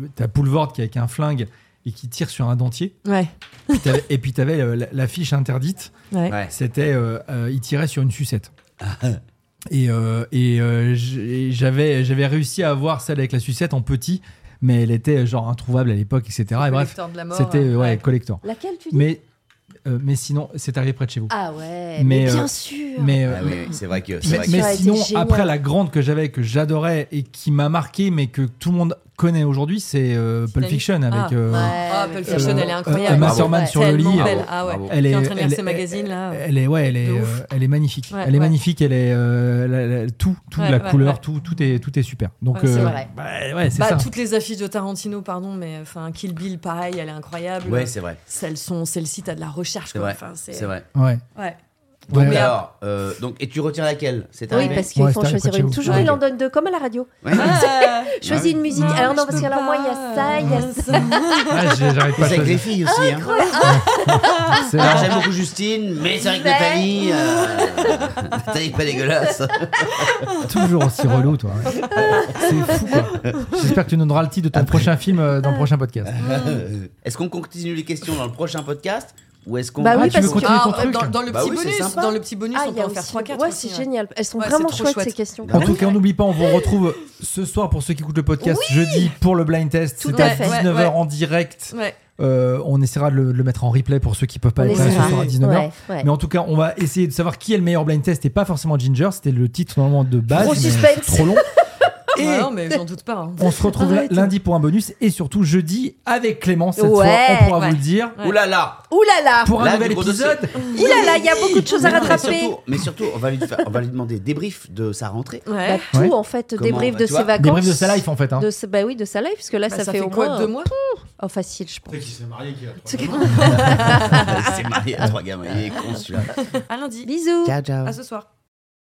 le- t'as Poulvord qui est avec un flingue et qui tire sur un dentier. Ouais, Puis t'avais- et puis, tu avais l'affiche interdite. ouais. Ouais. C'était, euh, euh, il tirait sur une sucette. Et, euh, et euh, j'ai- j'avais j'avais réussi à avoir celle avec la sucette en petit, mais elle était genre introuvable à l'époque, etc. Et bref, c'était euh, ouais, collector. Laquelle tu dis Mais, euh, mais sinon, c'est arrivé près de chez vous. Ah ouais, Mais, mais, euh, bien sûr. Mais, euh, Ah oui, c'est vrai que. mais, vrai que- sinon, après la grande que j'avais, que j'adorais et qui m'a marqué, mais que tout le monde connaît aujourd'hui, c'est euh, Pulp. Fiction avec. Ah. euh, Ouais, mais Pulp c'est Fiction, elle est euh, incroyable. Thurman Ouais, sur le lit. belle. Ah ouais. Elle Qui est, en train de lire elle ses est- magazines là. Elle est, ouais, elle est, euh, elle magnifique. Ouais, elle est ouais. magnifique. Elle est, euh, la- la- tout, tout Ouais, la ouais, couleur, ouais. tout, tout est, tout est super. Donc, Ouais, c'est euh, vrai. bah, ouais, c'est Bah, ça. toutes les affiches de Tarantino, pardon, mais enfin Kill Bill, pareil, elle est incroyable. Ouais, c'est vrai. Celles sont, celle-ci, t'as de la recherche. C'est vrai. C'est C'est vrai. Ouais. Ouais. Donc, Ouais. alors, euh, donc, et tu retires laquelle? C'est Oui, parce qu'il Ouais, faut en c'est arrivé choisir une. Toujours, Ouais. il en donne deux, comme à la radio. Ouais. Ah, Choisis oui. une musique. Non, alors non, parce peux que alors moi, il y a ça, il y a ça. Ah, j'arrive C'est pas à avec les filles aussi. Hein. Ah, marrant. J'aime beaucoup Justine, mais c'est vrai que Mais- Nathalie. Euh... Nathalie, pas dégueulasse. Toujours aussi relou, toi. C'est fou, quoi. J'espère que tu nous donneras le titre de ton prochain film euh, dans le prochain podcast. Est-ce qu'on continue les questions dans le prochain podcast? Ou est-ce qu'on Bah oui, Ah, tu veux parce que- continuer ton Ah, truc dans, dans le Bah oui, bonus, dans le petit bonus, Ah, on peut a en faire aussi- 3-4. Ouais, c'est génial. Elles sont Ouais, vraiment chouettes chouette. ces questions. En tout cas, on n'oublie pas, on vous retrouve ce soir pour ceux qui écoutent le podcast jeudi pour le blind test. Tout C'est à à fait. 19h Ouais, ouais. en direct. Ouais. Euh, on essaiera de le, de le mettre en replay pour ceux qui peuvent pas On être là ce soir à 19h. Ouais, ouais. Mais en tout cas, on va essayer de savoir qui est le meilleur blind test et pas forcément Ginger. C'était le titre normalement de base. Gros mais suspense. c'est Trop long. Et non, mais j'en doute pas. hein. on se retrouve Arrête. lundi pour un bonus et surtout jeudi avec Clément. Cette Ouais. fois, on pourra Ouais. vous le dire. Ouais. Ouh là là Ouh là là Pour un Là, nouvel épisode. Ouh là là, il y a beaucoup de choses à mais rattraper. surtout, mais surtout, on va lui, faire- on va lui demander débrief de sa rentrée. Ouais. Bah, tout Ouais. en fait, Comment, débrief bah, de ses vacances. Débrief de sa life en fait. Hein. De ce- Bah oui, de sa life, parce que là, Bah, ça, fait, au quoi moins. Deux mois Oh, facile, je pense. qui s'est marié, qui a C'est marié à trois gamins, il est con celui-là. À lundi. Bisous Ciao, ciao. À ce soir.